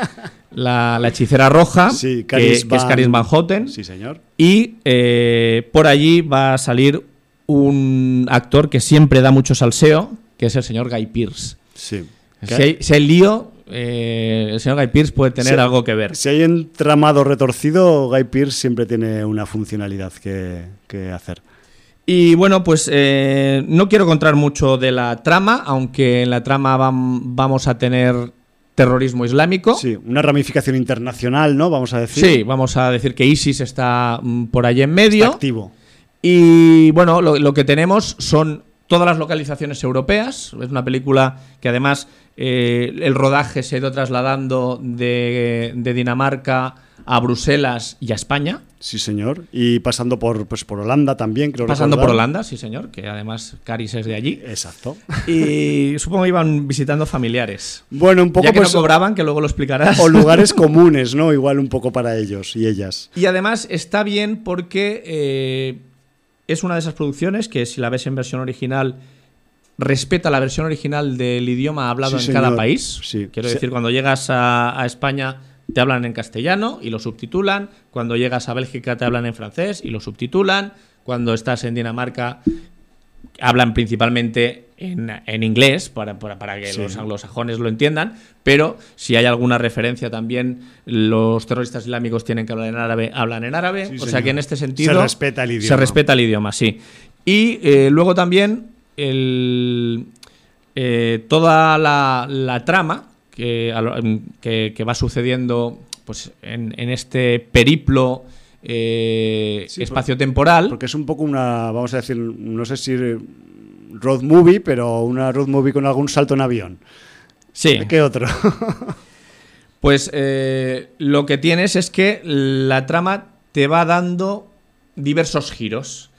La, la hechicera roja, Sí, que, Caris que es Van- Caris Van Houten. Sí, señor. Y eh, por allí va a salir un actor que siempre da mucho salseo, que es el señor Guy Pearce. Sí. Si hay, si hay lío, eh, el señor Guy Pearce puede tener algo que ver. Si hay entramado retorcido, Guy Pearce siempre tiene una funcionalidad que, que hacer. Y bueno, pues eh, no quiero contar mucho de la trama, aunque en la trama vam- vamos a tener terrorismo islámico. Sí, una ramificación internacional, ¿no? Vamos a decir. Sí, vamos a decir que ISIS está mm, por allí en Está medio. activo. Y bueno, lo, lo que tenemos son todas las localizaciones europeas. Es una película que además eh, el rodaje se ha ido trasladando de, de Dinamarca a Bruselas y a España. Sí, señor. Y pasando por, pues, por Holanda también, creo Pasando por. Holanda, sí señor, que además Caris es de allí. Exacto. Y *laughs* supongo que iban visitando familiares. Bueno, un poco ya que pues, no cobraban, que luego lo explicarás. o lugares *laughs* comunes, ¿no? Igual un poco para ellos y ellas. Y además está bien porque eh, es una de esas producciones que si la ves en versión original respeta la versión original del idioma hablado Sí, en cada señor. país. Sí. Quiero decir, cuando llegas a, a España te hablan en castellano y lo subtitulan. Cuando llegas a Bélgica te hablan en francés y lo subtitulan. Cuando estás en Dinamarca hablan principalmente en, en inglés para, para- para que Sí. los anglosajones lo entiendan, pero si hay alguna referencia también, los terroristas islámicos tienen que hablar en árabe, hablan en árabe, Sí, o sea que en este sentido Se respeta el Se idioma. respeta el idioma, sí. Y eh, luego también el, eh, toda la, trama que, que, va sucediendo pues, en, este periplo eh, espacio-temporal. Porque es un poco una, vamos a decir, no sé si road movie, pero una road movie con algún salto en avión. Sí. ¿Qué otro? *laughs* pues eh, lo que tienes es que la trama te va dando diversos giros.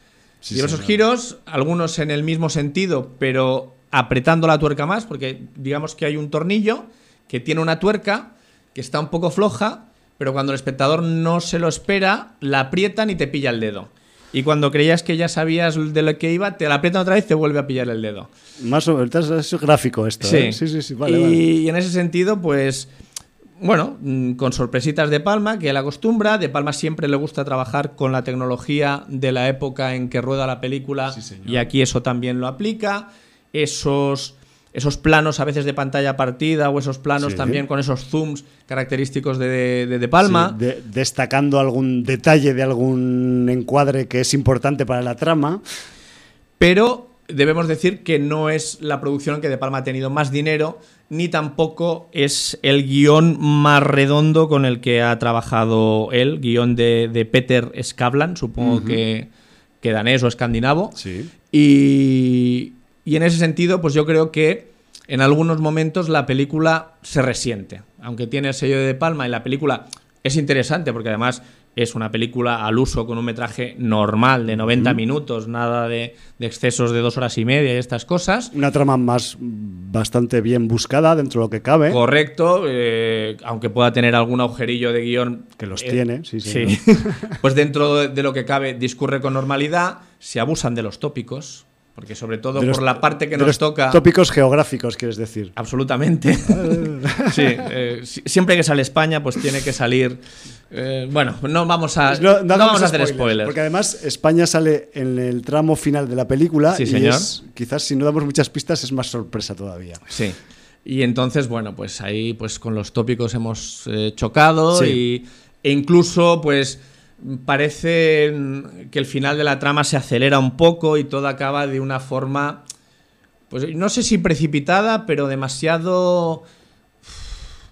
diversos giros, algunos en el mismo sentido, pero apretando la tuerca más, porque digamos que hay un tornillo que tiene una tuerca que está un poco floja, pero cuando el espectador no se lo espera, la aprietan y te pilla el dedo. Y cuando creías que ya sabías de lo que iba, te la aprietan otra vez y te vuelve a pillar el dedo. Más o menos, es gráfico esto. Sí, ¿eh? sí, sí, vale, y, en ese sentido, pues, bueno, mm, con sorpresitas de Palma, que él acostumbra. De Palma siempre le gusta trabajar con la tecnología de la época en que rueda la película. y aquí eso también lo aplica. Esos esos planos a veces de pantalla partida o esos planos también con esos zooms característicos de, de, Palma. destacando algún detalle de algún encuadre que es importante para la trama. Pero debemos decir que no es la producción que De Palma ha tenido más dinero, ni tampoco es el guion más redondo con el que ha trabajado él, guion de, Peter Skavlan, supongo que, que danés o escandinavo. Sí. Y, y en ese sentido, pues yo creo que en algunos momentos la película se resiente. Aunque tiene el sello de Palma y la película es interesante porque además es una película al uso con un metraje normal de 90 minutos, nada de, excesos de dos horas y media y estas cosas. Una trama más bastante bien buscada dentro de lo que cabe. Correcto, eh, aunque pueda tener algún agujerillo de guion. Que los eh, tiene, sí, sí. sí. *laughs* pues dentro de lo que cabe discurre con normalidad, se abusan de los tópicos porque sobre todo por la parte que nos toca... Tópicos geográficos, quieres decir. Absolutamente. *laughs* sí, eh, siempre que sale España, pues tiene que salir... Eh, bueno, no vamos a, no, vamos a hacer spoilers, Porque además España sale en el tramo final de la película sí, señor. quizás si no damos muchas pistas es más sorpresa todavía. Sí. Y entonces, bueno, pues ahí pues con los tópicos hemos eh, chocado y, e incluso pues parece que el final de la trama se acelera un poco y todo acaba de una forma, pues no sé si precipitada, pero demasiado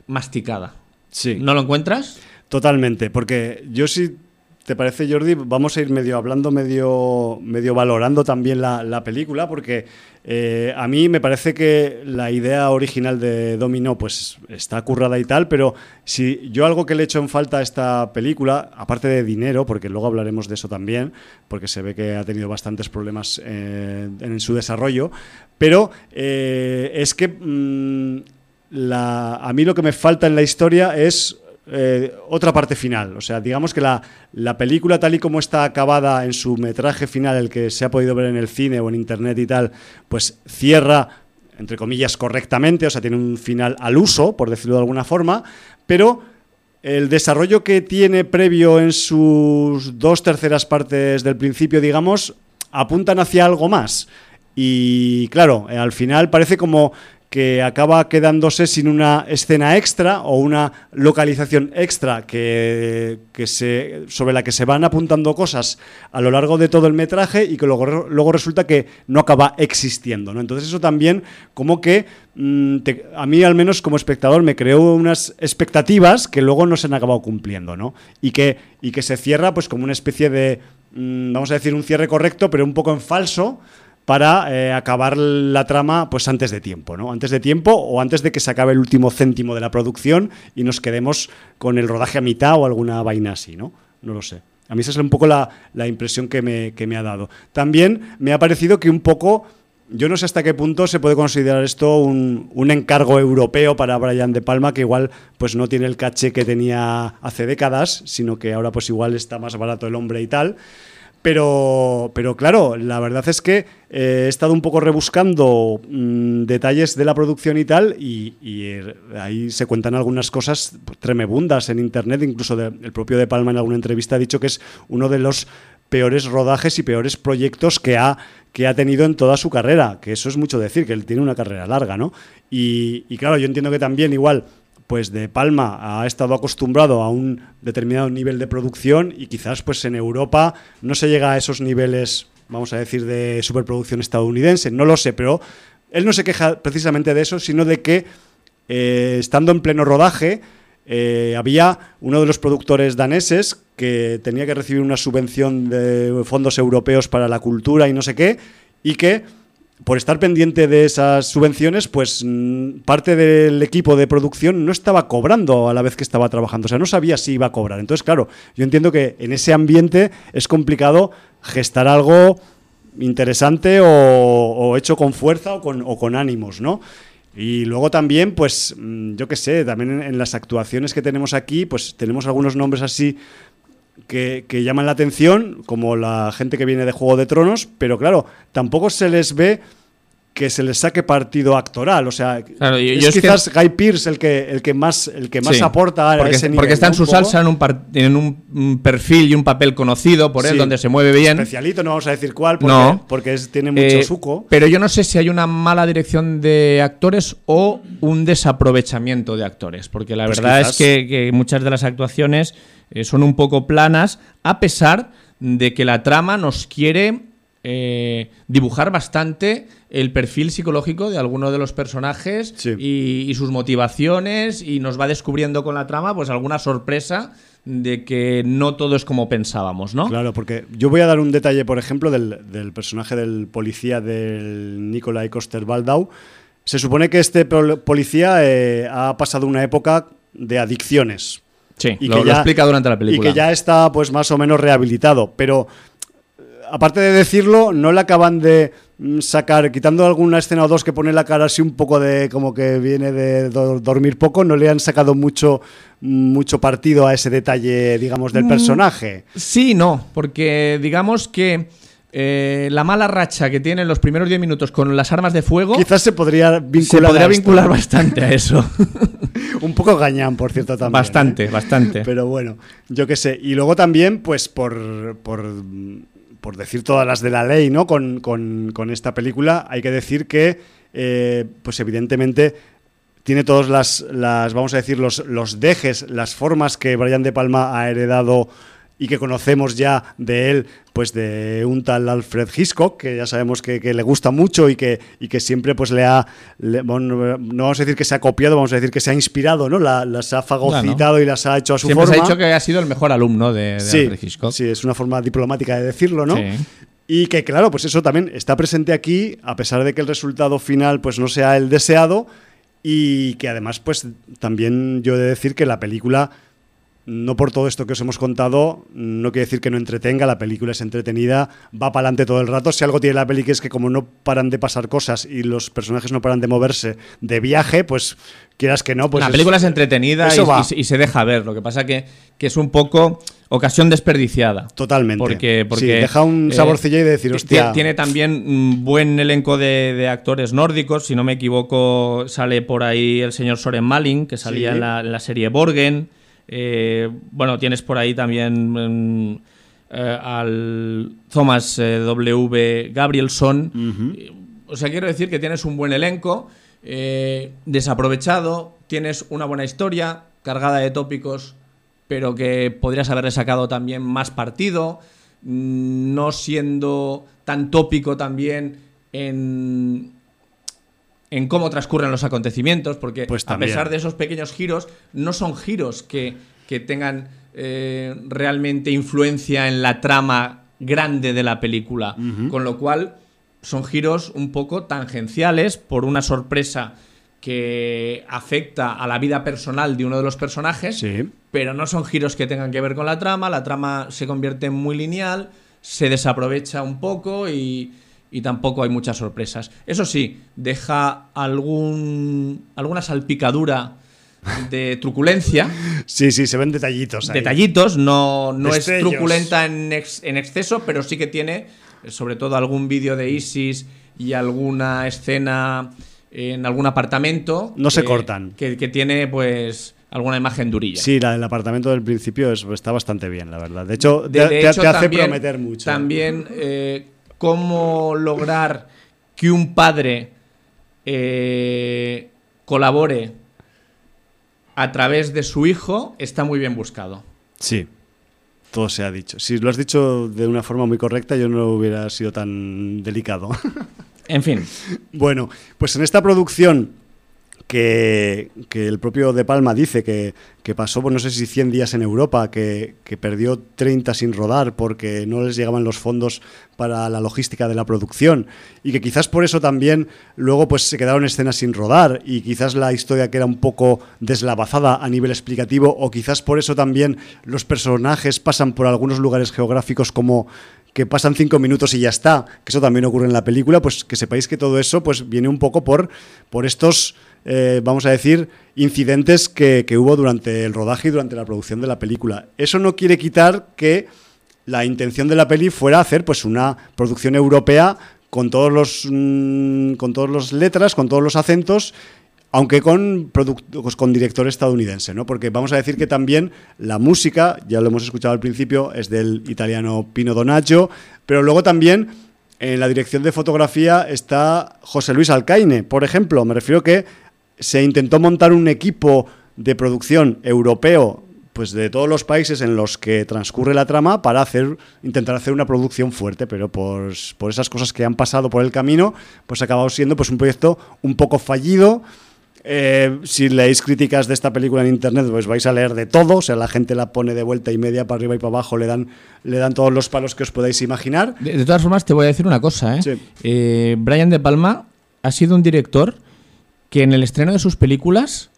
masticada. Sí. ¿No lo encuentras? Totalmente, porque yo sí ¿Te parece, Jordi? Vamos a ir medio hablando, medio, medio valorando también la, película, porque eh, a mí me parece que la idea original de Domino pues, está currada y tal, pero si yo algo que le echo en falta a esta película, aparte de dinero, porque luego hablaremos de eso también, porque se ve que ha tenido bastantes problemas eh, en su desarrollo, pero eh, es que mm, la, a mí lo que me falta en la historia es eh, otra parte final. O sea, digamos que la, la, película tal y como está acabada en su metraje final, el que se ha podido ver en el cine o en internet y tal, pues cierra, entre comillas, correctamente, o sea, tiene un final al uso, por decirlo de alguna forma, pero el desarrollo que tiene previo en sus dos terceras partes del principio, digamos, apuntan hacia algo más. Y claro, al final parece como que acaba quedándose sin una escena extra o una localización extra que, se, sobre la que se van apuntando cosas a lo largo de todo el metraje y que luego, luego resulta que no acaba existiendo. ¿no? Entonces eso también como que mm, a mí al menos como espectador me creó unas expectativas que luego no se han acabado cumpliendo ¿no? y, que, y que se cierra pues como una especie de, mm, vamos a decir, un cierre correcto pero un poco en falso para eh, acabar la trama pues antes de tiempo, ¿no? Antes de tiempo o antes de que se acabe el último céntimo de la producción y nos quedemos con el rodaje a mitad o alguna vaina así, ¿no? No lo sé. A mí esa es un poco la, impresión que me, que me, ha dado. También me ha parecido que un poco, yo no sé hasta qué punto se puede considerar esto un, un, encargo europeo para Brian De Palma, que igual pues no tiene el caché que tenía hace décadas, sino que ahora pues igual está más barato el hombre y tal. Pero, pero claro, la verdad es que eh, he estado un poco rebuscando mm, detalles de la producción y tal, y, eh, ahí se cuentan algunas cosas tremebundas en internet, incluso el propio De Palma en alguna entrevista ha dicho que es uno de los peores rodajes y peores proyectos que ha, que ha tenido en toda su carrera, que eso es mucho decir, que él tiene una carrera larga, ¿no? Y, y claro, yo entiendo que también igual pues de Palma ha estado acostumbrado a un determinado nivel de producción y quizás pues en Europa no se llega a esos niveles, vamos a decir, de superproducción estadounidense, no lo sé, pero él no se queja precisamente de eso, sino de que eh, estando en pleno rodaje, eh, había uno de los productores daneses que tenía que recibir una subvención de fondos europeos para la cultura y no sé qué, y que por estar pendiente de esas subvenciones, pues mm, parte del equipo de producción no estaba cobrando a la vez que estaba trabajando, o sea, no sabía si iba a cobrar. Entonces, claro, yo entiendo que en ese ambiente es complicado gestar algo interesante o, hecho con fuerza o con, ánimos, ¿no? Y luego también, pues, mm, yo qué sé, también en, las actuaciones que tenemos aquí, pues tenemos algunos nombres así que, llaman la atención, como la gente que viene de Juego de Tronos, pero claro, tampoco se les ve que se les saque partido actoral. O sea, es, quizás Guy Pearce el que, el que más, el que más aporta a ese nivel. Porque está en su salsa, en un, en un perfil y un papel conocido por él, donde se mueve bien. Especialito, no vamos a decir cuál, porque, porque tiene mucho eh, suco. Pero yo no sé si hay una mala dirección de actores o un desaprovechamiento de actores, porque la pues verdad es que, muchas de las actuaciones eh, son un poco planas, a pesar de que la trama nos quiere eh, dibujar bastante el perfil psicológico de alguno de los personajes y, sus motivaciones y nos va descubriendo con la trama pues alguna sorpresa de que no todo es como pensábamos, ¿no? Claro, porque yo voy a dar un detalle, por ejemplo, del, personaje del policía del Nikolai Coster-Waldau. Se supone que este policía eh, ha pasado una época de adicciones. Sí, y lo, que ya, explica durante la película. Y que ya está pues más o menos rehabilitado, pero aparte de decirlo, no le acaban de mm, sacar, quitando alguna escena o dos que pone la cara así un poco de como que viene de dormir poco, no le han sacado mucho, mucho partido a ese detalle, digamos, del mm, personaje. Sí, no, porque digamos que eh, la mala racha que tiene en los primeros 10 minutos con las armas de fuego. Quizás se podría vincular. Se podría vincular bastante a eso. *laughs* un poco gañán, por cierto, también. Bastante, ¿eh? bastante. Pero bueno, yo qué sé. Y luego también, pues por, por por decir todas las de la ley, ¿no? Con, esta película, hay que decir que, eh, pues evidentemente, tiene todas las, las vamos a decir, los, los dejes, las formas que Brian De Palma ha heredado y que conocemos ya de él, pues de un tal Alfred Hitchcock, que ya sabemos que, le gusta mucho y que, y que siempre pues le ha, no vamos a decir que se ha copiado, vamos a decir que se ha inspirado, ¿no? las ha fagocitado y las ha hecho a su forma. se ha dicho que ha sido el mejor alumno de, Alfred Hitchcock. Sí, es una forma diplomática de decirlo, ¿no? Y que claro, pues eso también está presente aquí, a pesar de que el resultado final pues no sea el deseado, y que además pues también yo he de decir que la película no por todo esto que os hemos contado, no quiere decir que no entretenga, la película es entretenida, va para adelante todo el rato. Si algo tiene la peli que es que como no paran de pasar cosas y los personajes no paran de moverse de viaje, pues quieras que no, pues... La película es entretenida y, se deja ver, lo que pasa que, que es un poco ocasión desperdiciada. Totalmente. Porque, porque deja un eh, saborcillo y de decir, hostia... Tiene también un buen elenco de, actores nórdicos, si no me equivoco sale por ahí el señor Soren Malin, que salía en, la, en la serie Borgen... Eh, bueno, tienes por ahí también mm, eh, al Thomas eh, W. Gabrielson. O sea, quiero decir que tienes un buen elenco, desaprovechado, tienes una buena historia, cargada de tópicos, pero que podrías haberle sacado también más partido, mm, no siendo tan tópico también en en cómo transcurren los acontecimientos, porque pues a pesar de esos pequeños giros, no son giros que, tengan eh, realmente influencia en la trama grande de la película. Con lo cual, son giros un poco tangenciales por una sorpresa que afecta a la vida personal de uno de los personajes, pero no son giros que tengan que ver con la trama. La trama se convierte en muy lineal, se desaprovecha un poco y y tampoco hay muchas sorpresas. Eso sí, deja algún, alguna salpicadura de truculencia. Sí, sí, se ven detallitos. Detallitos, no, no es truculenta en, en, exceso, pero sí que tiene, sobre todo, algún vídeo de Isis y alguna escena en algún apartamento. No se cortan. Que, tiene, pues alguna imagen durilla. Sí, la del apartamento del principio está bastante bien, la verdad. De hecho, te, hace prometer mucho. También eh, cómo lograr que un padre eh, colabore a través de su hijo está muy bien buscado. Sí, todo se ha dicho. Si lo has dicho de una forma muy correcta, yo no hubiera sido tan delicado. En fin. *laughs* Bueno, pues en esta producción que, que el propio De Palma dice que, que pasó, pues no sé si 100 días en Europa, que, que perdió 30 sin rodar porque no les llegaban los fondos para la logística de la producción. Y que quizás por eso también luego pues se quedaron escenas sin rodar. Y quizás la historia que era un poco deslavazada a nivel explicativo. O quizás por eso también los personajes pasan por algunos lugares geográficos como que pasan cinco minutos y ya está, que eso también ocurre en la película, pues que sepáis que todo eso pues viene un poco por, por estos, eh, vamos a decir, incidentes que, que hubo durante el rodaje y durante la producción de la película. Eso no quiere quitar que la intención de la peli fuera hacer pues una producción europea con todos los mm, con todas las letras, con todos los acentos aunque con, product- pues con director estadounidense, ¿no? Porque vamos a decir que también la música, ya lo hemos escuchado al principio, es del italiano Pino Donaggio, pero luego también en la dirección de fotografía está José Luis Alcaine, por ejemplo. Me refiero que se intentó montar un equipo de producción europeo pues de todos los países en los que transcurre la trama para hacer intentar hacer una producción fuerte, pero por, por esas cosas que han pasado por el camino, pues ha acabado siendo pues un proyecto un poco fallido. Eh, si leéis críticas de esta película en internet, pues vais a leer de todo. O sea, la gente la pone de vuelta y media para arriba y para abajo, le dan, le dan todos los palos que os podáis imaginar. De, de todas formas, te voy a decir una cosa, ¿eh? Sí. Eh, Brian De Palma ha sido un director que en el estreno de sus películas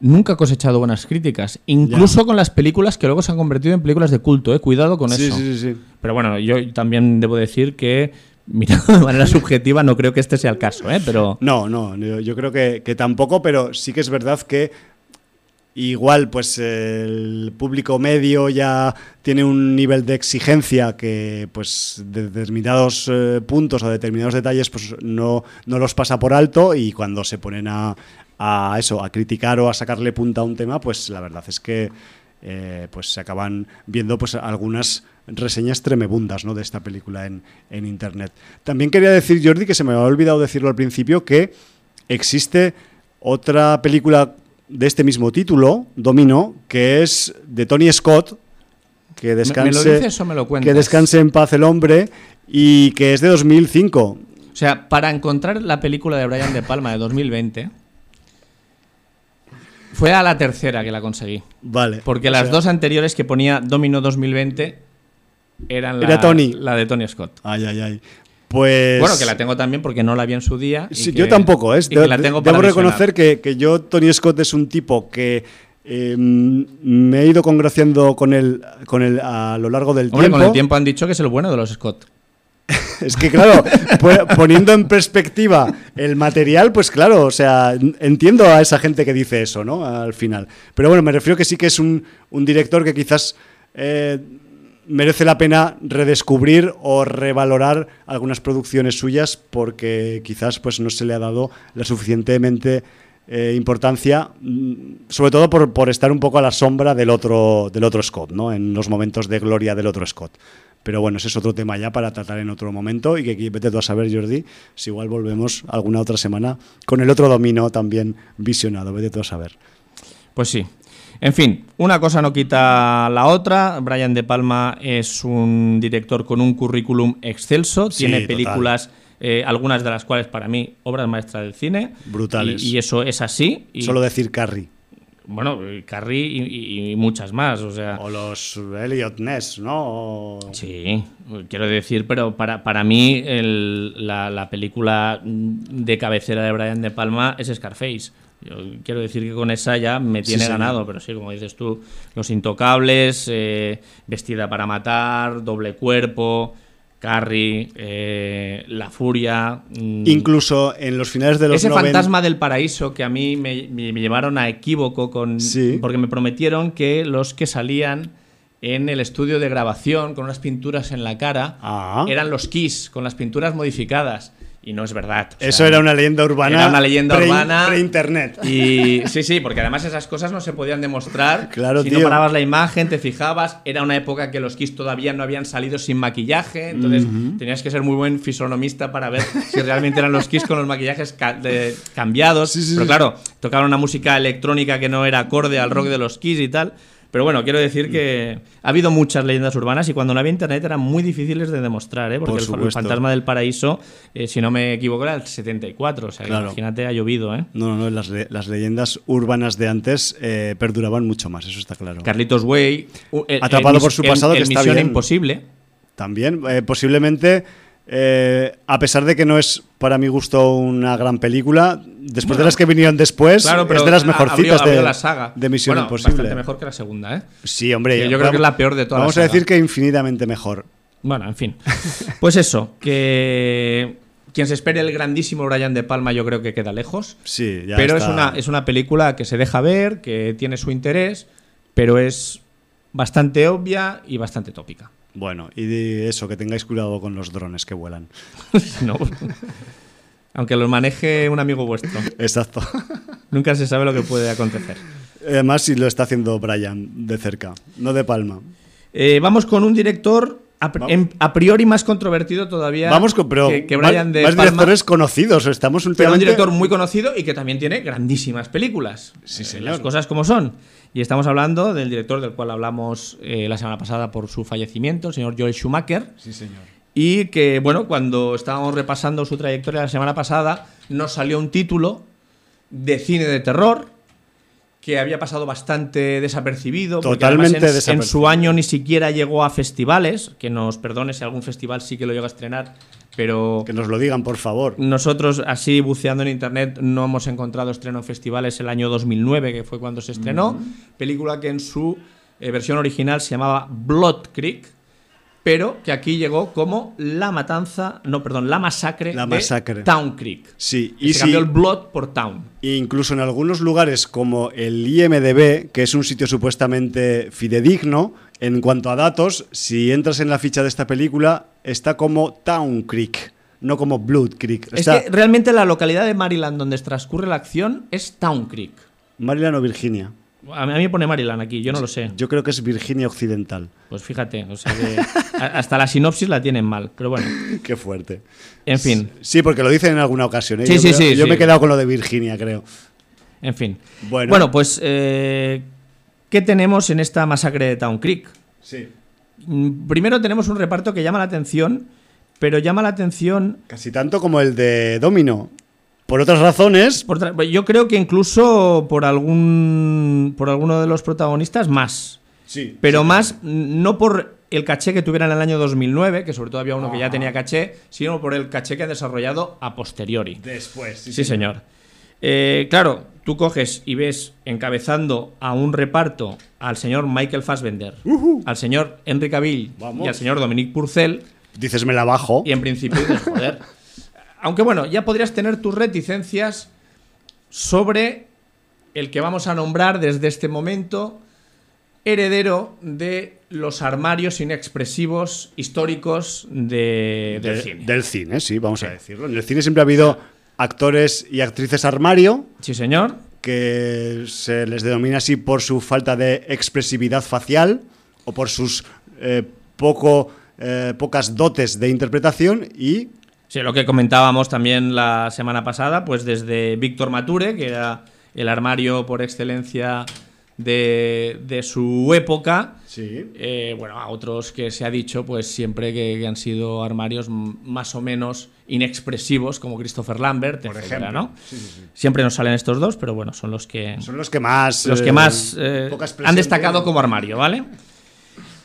nunca ha cosechado buenas críticas. Incluso con las películas que luego se han convertido en películas de culto, ¿eh? Cuidado con Sí, eso. sí, sí, sí. Pero bueno, yo también debo decir que, mirando de manera *laughs* subjetiva, no creo que este sea el caso, ¿eh? Pero. No, no, yo yo creo que, que tampoco, pero sí que es verdad que igual pues el público medio ya tiene un nivel de exigencia que pues de determinados eh, puntos o determinados detalles pues no, no los pasa por alto y cuando se ponen a, a eso, a criticar o a sacarle punta a un tema, pues la verdad es que eh, pues se acaban viendo pues algunas reseñas tremebundas ¿no? de esta película en, en internet. También quería decir, Jordi, que se me había olvidado decirlo al principio, que existe otra película de este mismo título, Domino, que es de Tony Scott, que descanse, ¿Me lo dices o me lo cuentas? que descanse en paz el hombre, y que es de 2005. O sea, para encontrar la película de Brian De Palma de 2020, fue a la tercera que la conseguí. Vale. Porque las sea, dos anteriores que ponía Domino 2020 eran la, Era Tony. la de Tony Scott. Ay, ay, ay. Pues. Bueno, que la tengo también porque no la vi en su día. y Sí, que- yo tampoco, ¿eh? la tengo para Debo reconocer que, que yo, Tony Scott, es un tipo que eh, me he ido congraciando con él, con él a lo largo del Hombre, tiempo. con el tiempo han dicho que es el bueno de los Scott. *laughs* Es que, claro, *laughs* poniendo en perspectiva el material, pues claro, o sea, entiendo a esa gente que dice eso, ¿no? Al final. Pero bueno, me refiero que sí que es un, un director que quizás eh, merece la pena redescubrir o revalorar algunas producciones suyas porque quizás pues no se le ha dado la suficientemente eh, importancia, mm, sobre todo por, por estar un poco a la sombra del otro, del otro Scott, ¿no? En los momentos de gloria del otro Scott. Pero bueno, ese es otro tema ya para tratar en otro momento y que aquí vete tú a saber, Jordi, si igual volvemos alguna otra semana con el otro domino también visionado, vete tú a saber. Pues sí. En fin, una cosa no quita la otra. Brian De Palma es un director con un currículum excelso. Sí, Tiene total. películas, eh, algunas de las cuales para mí obras maestras del cine. Brutales. Y, y eso es así. Y, Solo decir Carrie Bueno, Carrie y, y- y muchas más. O sea, o los Elliot Ness, ¿no? O- Sí, quiero decir, pero para, para mí el- la, la película de cabecera de Brian De Palma es Scarface. Yo quiero decir que con esa ya me tiene ganado, pero sí, como dices tú, Los Intocables, eh, Vestida para Matar, Doble Cuerpo, Carrie, eh, La Furia. mm, Incluso en los finales de los ese 90 fantasma del paraíso que a mí me, me- me llevaron a equívoco con Sí. porque me prometieron que los que salían en el estudio de grabación con unas pinturas en la cara Ah. eran los Kiss con las pinturas modificadas y no es verdad. O sea, Eso era una leyenda urbana. era una leyenda pre- urbana. Pre-internet. y *laughs* sí, sí, porque además esas cosas no se podían demostrar. Claro, si tío. no parabas la imagen, te fijabas. Era una época que los Kiss todavía no habían salido sin maquillaje. Entonces tenías que ser muy buen fisonomista para ver si realmente eran los Kiss con los maquillajes ca- de- cambiados. Sí, sí, Pero claro, tocaban una música electrónica que no era acorde al rock de los Kiss y tal. Pero bueno, quiero decir que ha habido muchas leyendas urbanas y cuando no había internet eran muy difíciles de demostrar, ¿eh? porque Por el, fantasma del paraíso, eh, si no me equivoco, era el 74. O sea, Claro. imagínate, ha llovido. ¿eh? No, no, no, las, le- las leyendas urbanas de antes eh, perduraban mucho más, eso está claro. Carlitos Way, el- Atrapado el por su pasado, que está bien. Imposible. También, eh, posiblemente, eh, a pesar de que no es para mi gusto una gran película, después Bueno. de las que vinieron después, Claro, pero es de las a- mejorcitas abrió- abrió de, la saga. de Misión Bueno, Imposible. Bastante mejor que la segunda, ¿eh? Sí, hombre. Yo creo que es la peor de todas Vamos la a saga. decir que infinitamente mejor. Bueno, en fin. *laughs* Pues eso, que quien se espere el grandísimo Brian De Palma yo creo que queda lejos. Sí, ya pero está. es una, es una película que se deja ver, que tiene su interés, pero es bastante obvia y bastante tópica. Bueno, y de eso, que tengáis cuidado con los drones que vuelan. *laughs* No. Aunque los maneje un amigo vuestro. Exacto. Nunca se sabe lo que puede acontecer. Además, si lo está haciendo Brian de cerca, no de palma. Eh, vamos con un director a, en- priori más controvertido todavía Vamos con, pero que, que más- Brian de más directores conocidos. Estamos Pero un últimamente... director muy conocido y que también tiene grandísimas películas. Sí, Eh, señor. Las cosas como son. Y estamos hablando del director del cual hablamos eh, la semana pasada por su fallecimiento, el señor Joel Schumacher. Sí, señor. Y que, bueno, cuando estábamos repasando su trayectoria la semana pasada, nos salió un título de cine de terror que había pasado bastante desapercibido. Totalmente en- En desapercibido. su año ni siquiera llegó a festivales, que nos perdone si algún festival sí que lo llega a estrenar, pero Que nos lo digan, por favor. nosotros, así buceando en internet, no hemos encontrado estreno en festivales el año 2009, que fue cuando se estrenó. Película que en su eh, versión original se llamaba Blood Creek, pero que aquí llegó como La Matanza, no, perdón, La Masacre La de Masacre. Town Creek. Sí, Y se cambió el Blood por Town. incluso en algunos lugares como el IMDB, que es un sitio supuestamente fidedigno, en cuanto a datos, si entras en la ficha de esta película, está como Town Creek, no como Blood Creek. Es que realmente la localidad de Maryland donde transcurre la acción es Town Creek. Maryland o Virginia. A mí me pone Maryland aquí, yo no lo sé. Yo creo que es Virginia Occidental. Pues fíjate, o sea que hasta la sinopsis la tienen mal, pero bueno, *laughs* Qué fuerte. en fin. Sí, porque lo dicen en alguna ocasión. ¿eh? Sí, yo sí, creo- sí, Yo sí. me he quedado con lo de Virginia, creo. En fin. Bueno. pues, eh, ¿qué tenemos en esta masacre de Town Creek? Sí. Mm, Primero tenemos un reparto que llama la atención, pero llama la atención. Casi tanto como el de Domino. Por otras razones, por yo creo que incluso por algún. por alguno de los protagonistas más. sí. Pero más, mm, no por el caché que tuvieran en el año 2009, que sobre todo había uno que ya tenía caché, sino por el caché que han desarrollado a posteriori. Después, Sí, señor. Eh, claro, tú coges y ves encabezando a un reparto al señor Michael Fassbender, al señor Henry Cavill Vamos. y al señor Dominique Purcell, Dices, me la bajo. y en principio dices, joder. Aunque bueno, ya podrías tener tus reticencias sobre el que vamos a nombrar desde este momento heredero de los armarios inexpresivos históricos de, del De- cine. Del cine, sí, vamos a decirlo. En el cine siempre ha habido actores y actrices armario Sí, señor. que se les denomina así por su falta de expresividad facial o por sus eh, poco, eh, pocas dotes de interpretación y Sí, lo que comentábamos también la semana pasada, pues desde Víctor Mature, que era el armario por excelencia de, de su época, sí, eh, bueno, a otros que se ha dicho, pues siempre que, que han sido armarios más o menos inexpresivos, como Christopher Lambert, por etcétera, ejemplo. ¿no? Sí, sí, sí. Siempre nos salen estos dos, pero bueno, son los que Son los que más los que eh, más eh, han destacado como armario, ¿vale?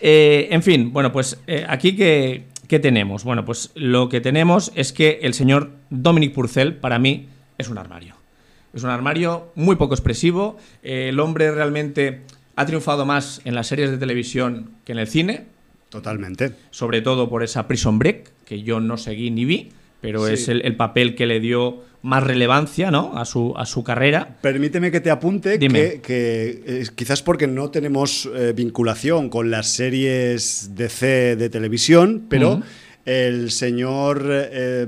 En fin, bueno, pues aquí que, ¿qué tenemos? Bueno, pues lo que tenemos es que el señor Dominic Purcell, para mí, es un armario. Es un armario muy poco expresivo. Eh, el hombre realmente ha triunfado más en las series de televisión que en el cine, Totalmente. sobre todo por esa Prison Break, que yo no seguí ni vi, pero Sí. es el, el papel que le dio más relevancia ¿no? a, su, a su carrera. Permíteme que te apunte Dime. que, que, eh, quizás porque no tenemos eh, vinculación con las series de C de televisión, pero el señor eh,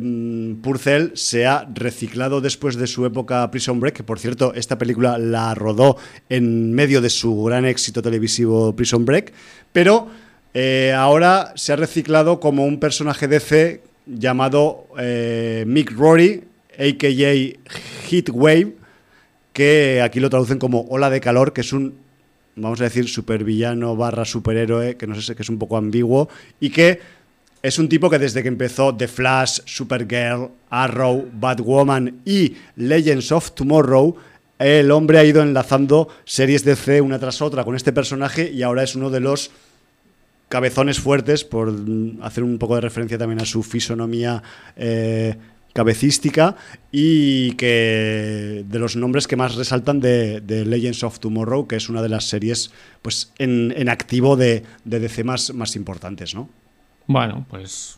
Purcell se ha reciclado después de su época Prison Break, que por cierto esta película la rodó en medio de su gran éxito televisivo Prison Break, pero eh, ahora se ha reciclado como un personaje de C llamado eh, Mick Rory, a.k.a. Heatwave, que aquí lo traducen como ola de calor, que es un vamos a decir, supervillano barra superhéroe, que no sé, que es un poco ambiguo, y que es un tipo que desde que empezó The Flash, Supergirl, Arrow, Batwoman y Legends of Tomorrow, el hombre ha ido enlazando series de C una tras otra con este personaje y ahora es uno de los cabezones fuertes, por mm, hacer un poco de referencia también a su fisonomía eh, cabecística y que de los nombres que más resaltan de, de, Legends of Tomorrow, que es una de las series pues en, en activo de, de, DC más, más importantes, ¿no? Bueno, pues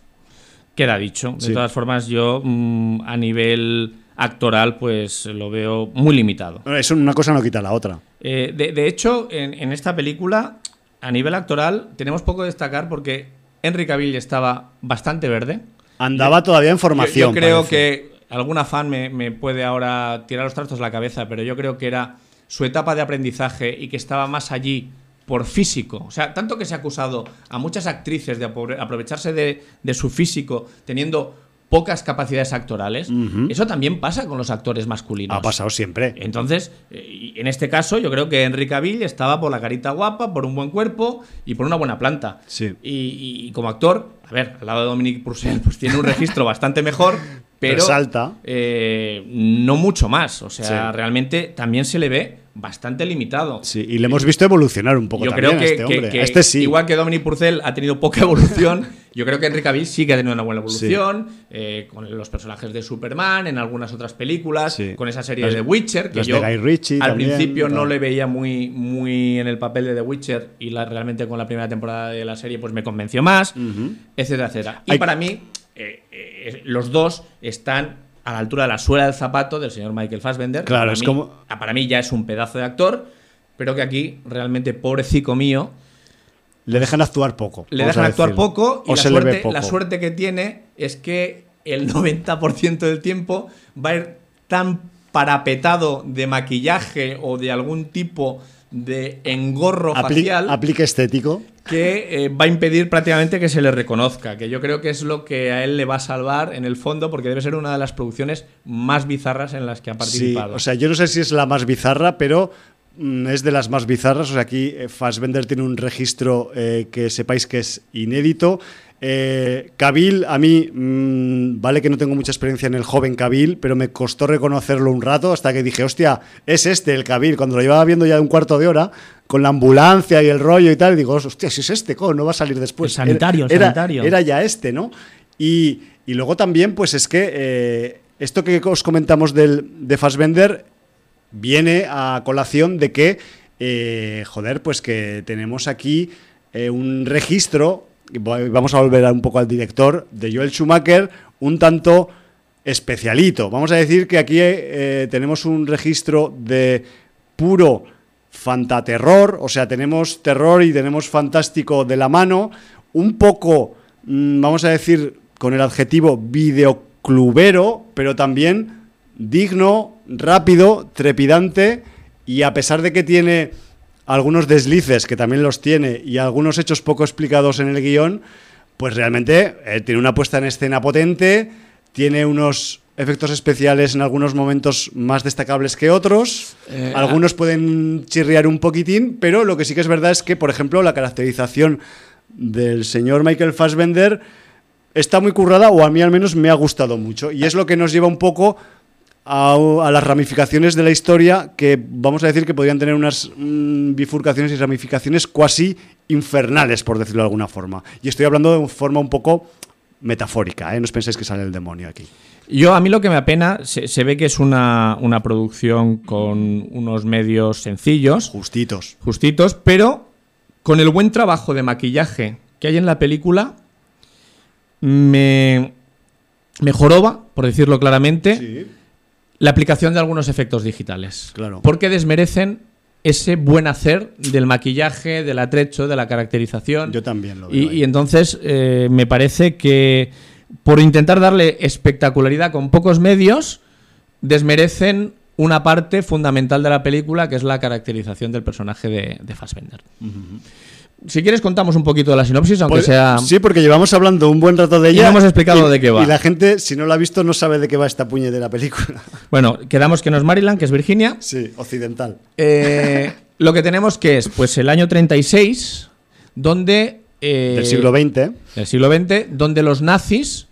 queda dicho. De sí. todas formas, yo mmm, a nivel actoral, pues lo veo muy limitado. Eso una cosa no quita la otra. Eh, de, de, hecho, en, en, esta película, a nivel actoral, tenemos poco que destacar porque Henry Cavill estaba bastante verde. Andaba todavía en formación. Yo, yo creo parece. que alguna fan me, me, puede ahora tirar los trastos a la cabeza, pero yo creo que era su etapa de aprendizaje y que estaba más allí por físico. O sea, tanto que se ha acusado a muchas actrices de aprovecharse de, de su físico teniendo pocas capacidades actorales, uh -huh. eso también pasa con los actores masculinos. Ha pasado siempre. Entonces, eh, en este caso, yo creo que Henry Cavill estaba por la carita guapa, por un buen cuerpo y por una buena planta. Sí. Y, y, como actor, a ver, al lado de Dominic Purcell, pues tiene un registro *laughs* bastante mejor, pero Resalta. Eh, no mucho más. O sea, sí. realmente también se le ve bastante limitado. Sí, y le hemos visto evolucionar un poco yo también creo que, a este hombre. Que, que, este sí. Igual que Dominic Purcell ha tenido poca evolución, *laughs* yo creo que Henry Cavill sí que ha tenido una buena evolución, sí. eh, con los personajes de Superman, en algunas otras películas, sí. con esa serie los, de Witcher, que yo al también, principio no. no. le veía muy, muy en el papel de The Witcher y la, realmente con la primera temporada de la serie pues me convenció más, uh -huh. etcétera, etcétera. Y Hay... para mí, eh, eh, los dos están a la altura de la suela del zapato del señor Michael Fassbender. Claro, para es mí, como. Para mí ya es un pedazo de actor pero que aquí realmente pobrecito mío le dejan actuar poco. Le dejan actuar poco y la suerte, poco. la suerte, que tiene es que el *laughs* 90% del tiempo va a ir tan parapetado de maquillaje o de algún tipo de engorro Apli facial. Aplique estético. Que eh, va a impedir prácticamente que se le reconozca. Que yo creo que es lo que a él le va a salvar en el fondo, porque debe ser una de las producciones más bizarras en las que ha participado. Sí, o sea, yo no sé si es la más bizarra, pero Mm, es de las más bizarras. O sea, aquí eh, Fassbender tiene un registro eh, que sepáis que es inédito. Eh, Cabil, a mí, mmm, vale que no tengo mucha experiencia en el joven Cabil, pero me costó reconocerlo un rato hasta que dije, hostia, es este el Cabil. Cuando lo llevaba viendo ya de un cuarto de hora, con la ambulancia y el rollo y tal, digo, hostia, si es este, ¿cómo? no va a salir después. El sanitario, era, sanitario. Era, ya este, ¿no? Y, y, luego también, pues es que eh, esto que os comentamos del, de Fassbender viene a colación de que, eh, joder, pues que tenemos aquí eh, un registro, vamos a volver un poco al director, de Joel Schumacher, un tanto especialito. Vamos a decir que aquí eh, tenemos un registro de puro fantaterror, o sea, tenemos terror y tenemos fantástico de la mano, un poco, mmm, vamos a decir, con el adjetivo videoclubero, pero también digno, rápido, trepidante y a pesar de que tiene algunos deslices, que también los tiene, y algunos hechos poco explicados en el guion, pues realmente eh, tiene una puesta en escena potente, tiene unos efectos especiales en algunos momentos más destacables que otros, eh, algunos pueden chirriar un poquitín, pero lo que sí que es verdad es que, por ejemplo, la caracterización del señor Michael Fassbender está muy currada, o a mí al menos me ha gustado mucho, y es lo que nos lleva un poco a, a, las ramificaciones de la historia que vamos a decir que podrían tener unas mmm, bifurcaciones y ramificaciones cuasi infernales, por decirlo de alguna forma. Y estoy hablando de forma un poco metafórica, ¿eh? no os penséis que sale el demonio aquí. Yo, a mí lo que me apena, se, se ve que es una, una, producción con unos medios sencillos. Justitos. Justitos, pero con el buen trabajo de maquillaje que hay en la película, me, joroba, por decirlo claramente. Sí la aplicación de algunos efectos digitales. Claro. Porque desmerecen ese buen hacer del maquillaje, del atrecho, de la caracterización. Yo también lo veo. Y, y entonces eh, me parece que por intentar darle espectacularidad con pocos medios, desmerecen una parte fundamental de la película, que es la caracterización del personaje de, de Fassbender. Uh -huh. Si quieres contamos un poquito de la sinopsis, aunque pues, sea... Sí, porque llevamos hablando un buen rato de ella. Y no hemos explicado y, de qué va. Y la gente, si no la ha visto, no sabe de qué va esta puñetera película. *laughs* Bueno, quedamos que no es Maryland, que es Virginia. Sí, occidental. Eh, Lo que tenemos que es, pues, el año 36, donde... eh, Del siglo XX. del siglo XX, donde los nazis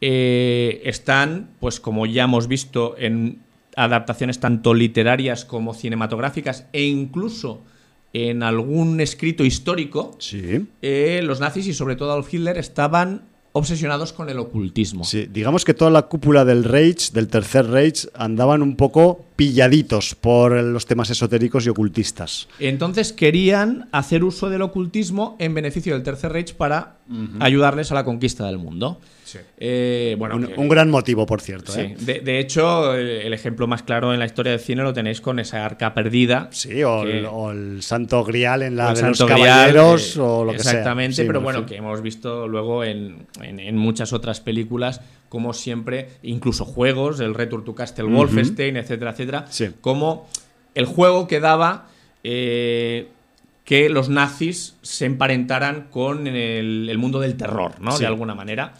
eh, están, pues como ya hemos visto en adaptaciones tanto literarias como cinematográficas e incluso en algún escrito histórico, Sí. eh, los nazis y sobre todo Adolf Hitler estaban obsesionados con el ocultismo. Sí, digamos que toda la cúpula del Reich, del Tercer Reich, andaban un poco pilladitos por los temas esotéricos y ocultistas. Entonces querían hacer uso del ocultismo en beneficio del Tercer Reich para ayudarles a la conquista del mundo. Eh, bueno, Un, que- un gran motivo, por cierto. Sí, ¿eh? de, de hecho, el, el ejemplo más claro en la historia del cine lo tenéis con esa arca perdida. Sí, o, que- el, o el Santo Grial en la de los Santo caballeros eh, o lo que sea. Exactamente, Sí, pero en bueno, que hemos visto luego en, en- en muchas otras películas, como siempre, incluso juegos, el Return to Castle Wolfenstein, etcétera, etcétera, Sí. como el juego que daba eh, que los nazis se emparentaran con el, el mundo del terror, ¿no? Sí. De alguna manera.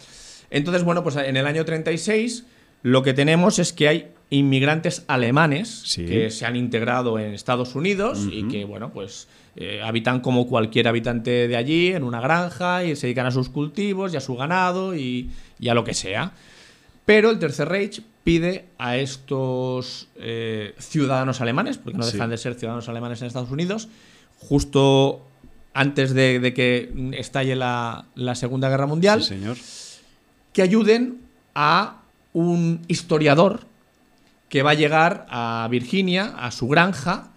Entonces, bueno, pues en el año 36 lo que tenemos es que hay inmigrantes alemanes Sí. que se han integrado en Estados Unidos y que, bueno, pues eh, habitan como cualquier habitante de allí, en una granja, y se dedican a sus cultivos y a su ganado y, y a lo que sea. Pero el Tercer Reich pide a estos eh, ciudadanos alemanes, porque no Sí. dejan de ser ciudadanos alemanes en Estados Unidos, justo antes de, de que estalle la, la Segunda Guerra Mundial, Sí, señor. Que ayuden a un historiador que va a llegar a Virginia, a su granja,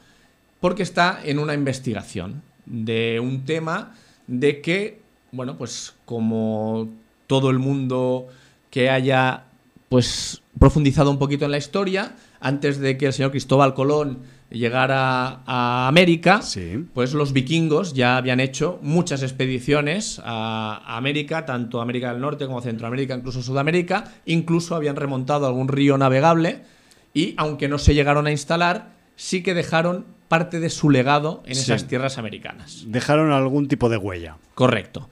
porque está en una investigación de un tema de que, bueno, pues como todo el mundo que haya pues profundizado un poquito en la historia, antes de que el señor Cristóbal Colón llegara a América, Sí. pues los vikingos ya habían hecho muchas expediciones a a América, tanto América del Norte como Centroamérica, incluso Sudamérica, incluso habían remontado algún río navegable y aunque no se llegaron a instalar, sí que dejaron parte de su legado en Sí. esas tierras americanas. Dejaron algún tipo de huella. Correcto.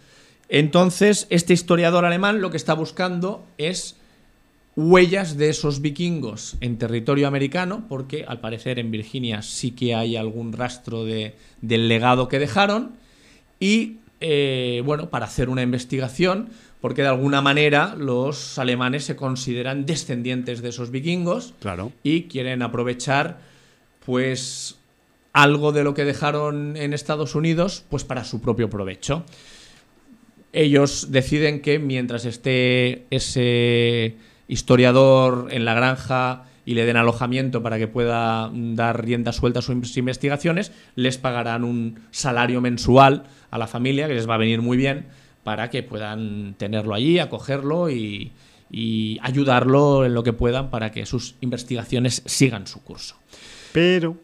Entonces, este historiador alemán lo que está buscando es huellas de esos vikingos en territorio americano, porque al parecer en Virginia sí que hay algún rastro de- del legado que dejaron, y eh, bueno, para hacer una investigación, porque de alguna manera los alemanes se consideran descendientes de esos vikingos Claro. y quieren aprovechar pues algo de lo que dejaron en Estados Unidos pues para su propio provecho. Ellos deciden que mientras esté ese historiador en la granja y le den alojamiento para que pueda dar rienda suelta a sus investigaciones, les pagarán un salario mensual a la familia que les va a venir muy bien para que puedan tenerlo allí, acogerlo y, y ayudarlo en lo que puedan para que sus investigaciones sigan su curso. Pero.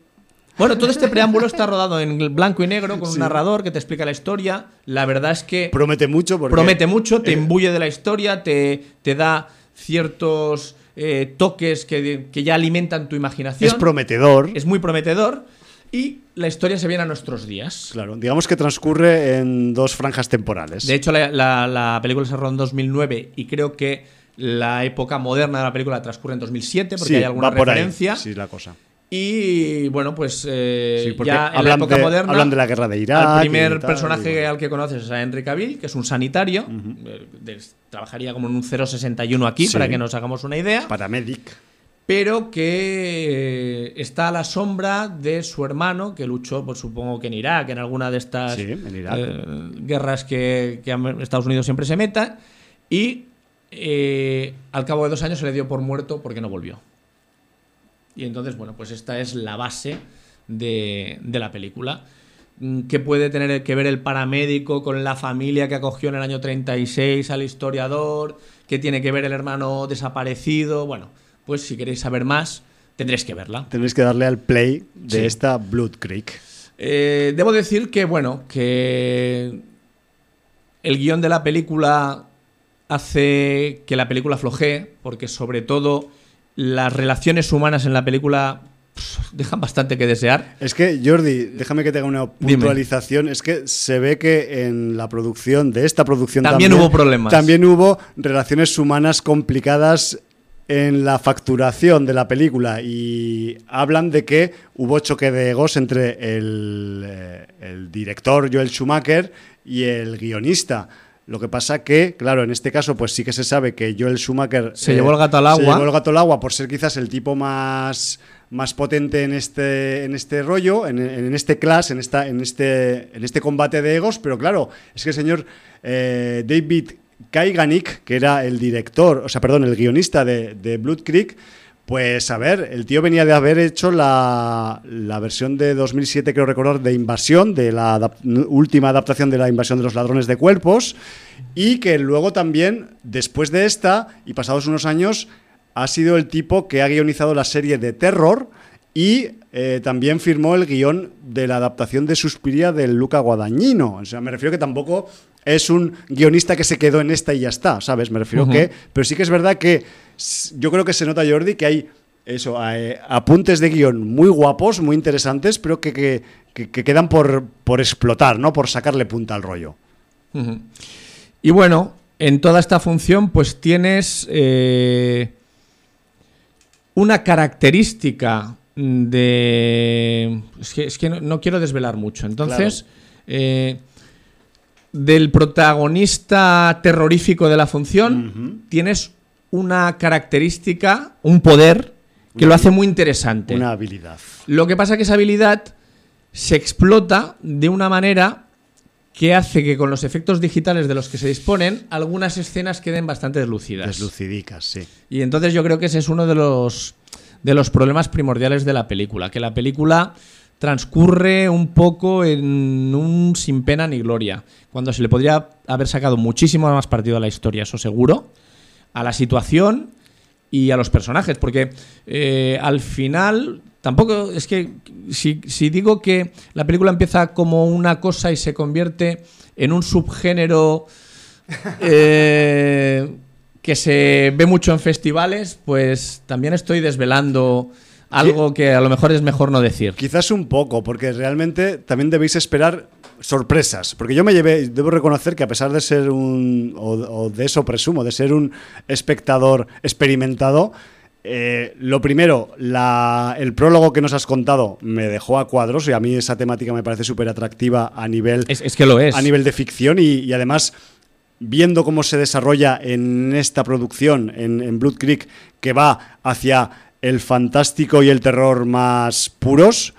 Bueno, todo este preámbulo está rodado en blanco y negro con un narrador que te explica la historia. La verdad es que Promete mucho porque. promete mucho, te imbuye de la historia, te, te da ciertos eh, toques que, que ya alimentan tu imaginación. Es prometedor. Es muy prometedor y la historia se viene a nuestros días. Claro, digamos que transcurre en dos franjas temporales. De hecho, la, la- la película se rodó en 2009 y creo que la época moderna de la película transcurre en 2007 porque Sí, hay alguna va por ahí. referencia. Sí, la cosa. Y bueno, pues eh, Sí, ya en la hablan época de- moderna. hablan de la guerra de Irak y primer tal, personaje al que conoces es a Henry Cavill, que es un sanitario. eh, de- trabajaría como en un 061 aquí, Sí. para que nos hagamos una idea. Paramedic. Pero que eh, está a la sombra de su hermano, que luchó, pues supongo que en Irak, en alguna de estas Sí, en Irak. eh, guerras que, que Estados Unidos siempre se meta. Y al cabo de dos años se le dio por muerto porque no volvió. Y entonces, bueno, pues esta es la base de, de la película. Mm, ¿Qué puede tener que ver el paramédico con la familia que acogió en el año 36 al historiador? ¿Qué tiene que ver el hermano desaparecido? Bueno, pues si queréis saber más, tendréis que verla. Tenéis que darle al play de Sí. esta Blood Creek. Eh, debo decir que, bueno, que el guion de la película hace que la película flojee, porque sobre todo las relaciones humanas en la película dejan bastante que desear. Es que, Jordi, déjame que te haga una Dime. puntualización. Es que se ve que en la producción, de esta producción También hubo problemas. También hubo relaciones humanas complicadas en la facturación de la película y hablan de que hubo choque de egos entre el, eh, el director Joel Schumacher y el guionista. Lo que pasa que, claro, en este caso, pues sí que se sabe que Joel Schumacher eh, Se llevó el gato al agua. Se llevó el gato al agua por ser quizás el tipo más, más potente en este, en este rollo, en, en este class, en, esta, en, este, en este combate de egos. Pero claro, es que el señor eh, David Kaiganik, que era el director, o sea, perdón, el guionista de, de Blood Creek, pues a ver, el tío venía de haber hecho la, la versión de 2007, creo recordar, de Invasión, de la última adaptación de la Invasión de los Ladrones de Cuerpos, y que luego también, después de esta, y pasados unos años, ha sido el tipo que ha guionizado la serie de terror y eh, también firmó el guion de la adaptación de Suspiria del Luca Guadagnino. O sea, me refiero que tampoco es un guionista que se quedó en esta y ya está, ¿sabes? Me refiero Ujú. que... Pero sí que es verdad que yo creo que se nota, Jordi, que hay eso, eh, apuntes de guion muy guapos, muy interesantes, pero que, que- que- que quedan por, por explotar, ¿no? Por sacarle punta al rollo. Y bueno, en toda esta función, pues tienes eh, una característica de. Es que, es que no, no quiero desvelar mucho. Entonces, eh, del protagonista terrorífico de la función, tienes una característica, un poder que lo hace muy interesante. Una habilidad. Lo que pasa es que esa habilidad se explota de una manera que hace que con los efectos digitales de los que se disponen, algunas escenas queden bastante deslucidas. Deslucidicas, sí. Y entonces yo creo que ese es uno de los, de los problemas primordiales de la película, que la película transcurre un poco en un sin pena ni gloria, cuando se le podría haber sacado muchísimo más partido a la historia, eso seguro, a la situación y a los personajes, porque eh, al final tampoco es que si, si digo que la película empieza como una cosa y se convierte en un subgénero eh, que se ve mucho en festivales, pues también estoy desvelando algo que a lo mejor es mejor no decir. Quizás un poco, porque realmente también debéis esperar sorpresas. Porque yo me llevé, debo reconocer que a pesar de ser un, o, o de eso presumo, de ser un espectador experimentado, eh, lo primero, la- el prólogo que nos has contado me dejó a cuadros y a mí esa temática me parece súper atractiva a nivel, Es, es que lo es. a nivel de ficción y, y además viendo cómo se desarrolla en esta producción, en, en Blood Creek, que va hacia el fantástico y el terror más puros.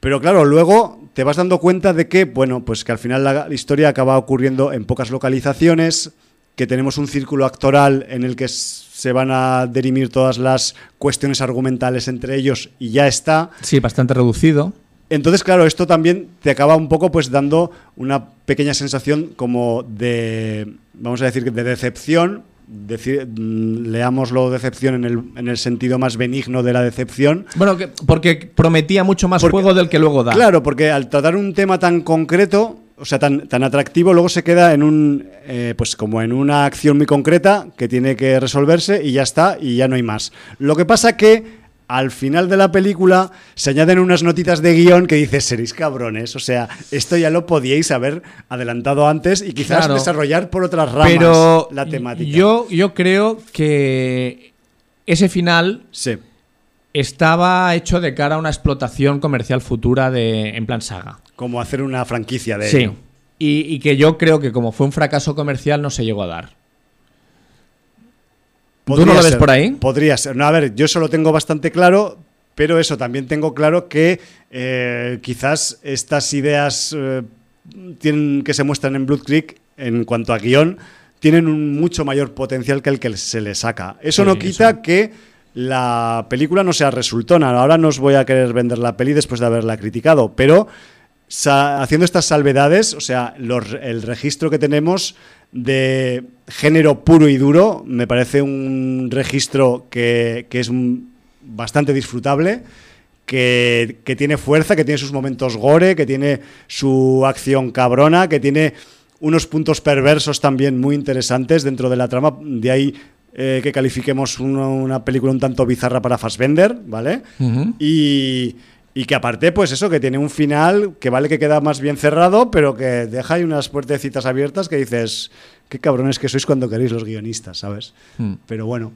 Pero claro, luego te vas dando cuenta de que, bueno, pues que al final la, historia acaba ocurriendo en pocas localizaciones, que tenemos un círculo actoral en el que se van a derimir todas las cuestiones argumentales entre ellos y ya está. Sí, bastante reducido. Entonces, claro, esto también te acaba un poco pues dando una pequeña sensación como de, vamos a decir, de decepción. Decir, leámoslo decepción en el, en el sentido más benigno de la decepción. Bueno, que- porque prometía mucho más Porque- juego del que luego da. Claro, porque al tratar un tema tan concreto, o sea, tan, tan atractivo, luego se queda en un, eh, pues como en una acción muy concreta que tiene que resolverse y ya está, y ya no hay más. Lo que pasa que al final de la película se añaden unas notitas de guion que dices, seréis cabrones, o sea, esto ya lo podíais haber adelantado antes y quizás Claro. desarrollar por otras ramas Pero la temática. Yo, yo creo que ese final Sí, estaba hecho de cara a una explotación comercial futura de, en plan saga. como hacer una franquicia de Sí. ello. Y, y que yo creo que como fue un fracaso comercial no se llegó a dar. ¿Tú no Podría lo ves ser, por ahí? Podría ser. No, a ver, yo eso lo tengo bastante claro, pero eso también tengo claro que eh, quizás estas ideas eh, tienen, que se muestran en Blood Creek en cuanto a guion tienen un mucho mayor potencial que el que se le saca. Eso Sí, no quita eso. que la película no sea resultona. Ahora no os voy a querer vender la peli después de haberla criticado, pero haciendo estas salvedades, o sea, los- el registro que tenemos de género puro y duro me parece un registro que, que es bastante disfrutable, que, que tiene fuerza, que tiene sus momentos gore, que tiene su acción cabrona, que tiene unos puntos perversos también muy interesantes dentro de la trama. De ahí eh, que califiquemos una, una película un tanto bizarra para Fassbender, ¿vale? Y, y que aparte, pues eso, que tiene un final que vale que queda más bien cerrado, pero que deja ahí unas puertecitas abiertas que dices, qué cabrones que sois cuando queréis los guionistas, ¿sabes? Mm. Pero bueno,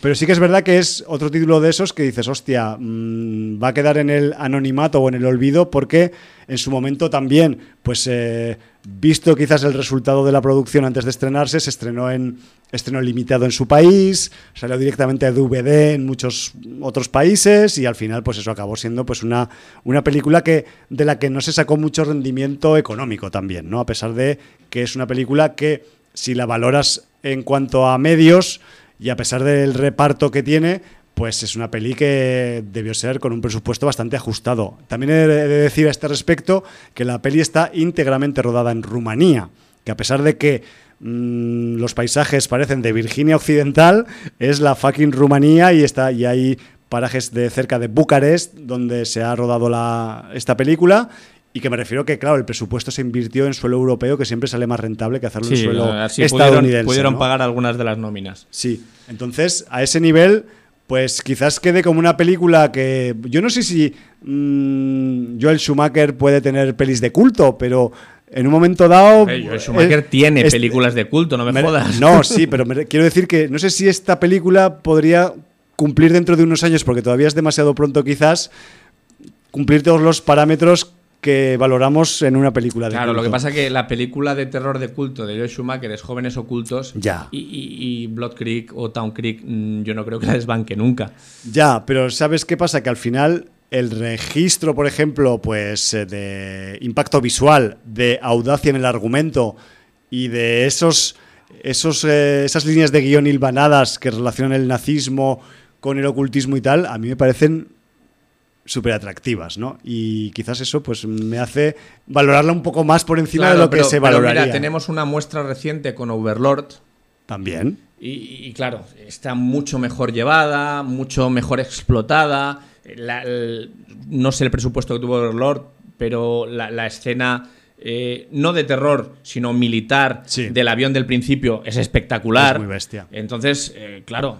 Pero sí que es verdad que es otro título de esos que dices, hostia, mmm, va a quedar en el anonimato o en el olvido porque en su momento también, pues eh, visto quizás el resultado de la producción antes de estrenarse, se estrenó en estreno limitado en su país, salió directamente a DVD en muchos otros países y al final pues eso acabó siendo pues una, una película que de la que no se sacó mucho rendimiento económico también, ¿no? A pesar de que es una película que si la valoras en cuanto a medios y a pesar del reparto que tiene, pues es una peli que debió ser con un presupuesto bastante ajustado. También he de decir a este respecto que la peli está íntegramente rodada en Rumanía, que a pesar de que mmm, los paisajes parecen de Virginia Occidental, es la fucking Rumanía y, está, y hay parajes de cerca de Bucarest donde se ha rodado la, esta película y que me refiero que, claro, el presupuesto se invirtió en suelo europeo, que siempre sale más rentable que hacerlo Sí, en suelo así estadounidense. pudieron, pudieron ¿no? pagar algunas de las nóminas. Sí, entonces a ese nivel, pues quizás quede como una película que yo no sé si mm, Joel Schumacher puede tener pelis de culto, pero en un momento dado... Joel Schumacher eh, tiene este- películas de culto, no me, jodas. No, *laughs* sí, pero me- quiero decir que no sé si esta película podría cumplir dentro de unos años, porque todavía es demasiado pronto quizás, cumplir todos los parámetros que valoramos en una película de Claro, lo que pasa es que la película de terror de culto de Joel Schumacher es Jóvenes Ocultos Ya. y, y- y Blood Creek o Town Creek mm, yo no creo que la desbanque nunca. Ya, pero ¿sabes qué pasa? Que al final el registro, por ejemplo, pues eh, de impacto visual, de audacia en el argumento y de esos, esos eh, esas líneas de guion hilvanadas que relacionan el nazismo con el ocultismo y tal, a mí me parecen súper atractivas, ¿no? Y quizás eso pues me hace valorarla un poco más por encima Claro, de lo que se pero valoraría. mira, tenemos una muestra reciente con Overlord También. y, y claro, está mucho mejor llevada, mucho mejor explotada. La- el- no sé el presupuesto que tuvo Overlord, pero la, la escena eh, no de terror, sino militar Sí. del avión del principio es espectacular. Es muy bestia. Entonces, eh, claro,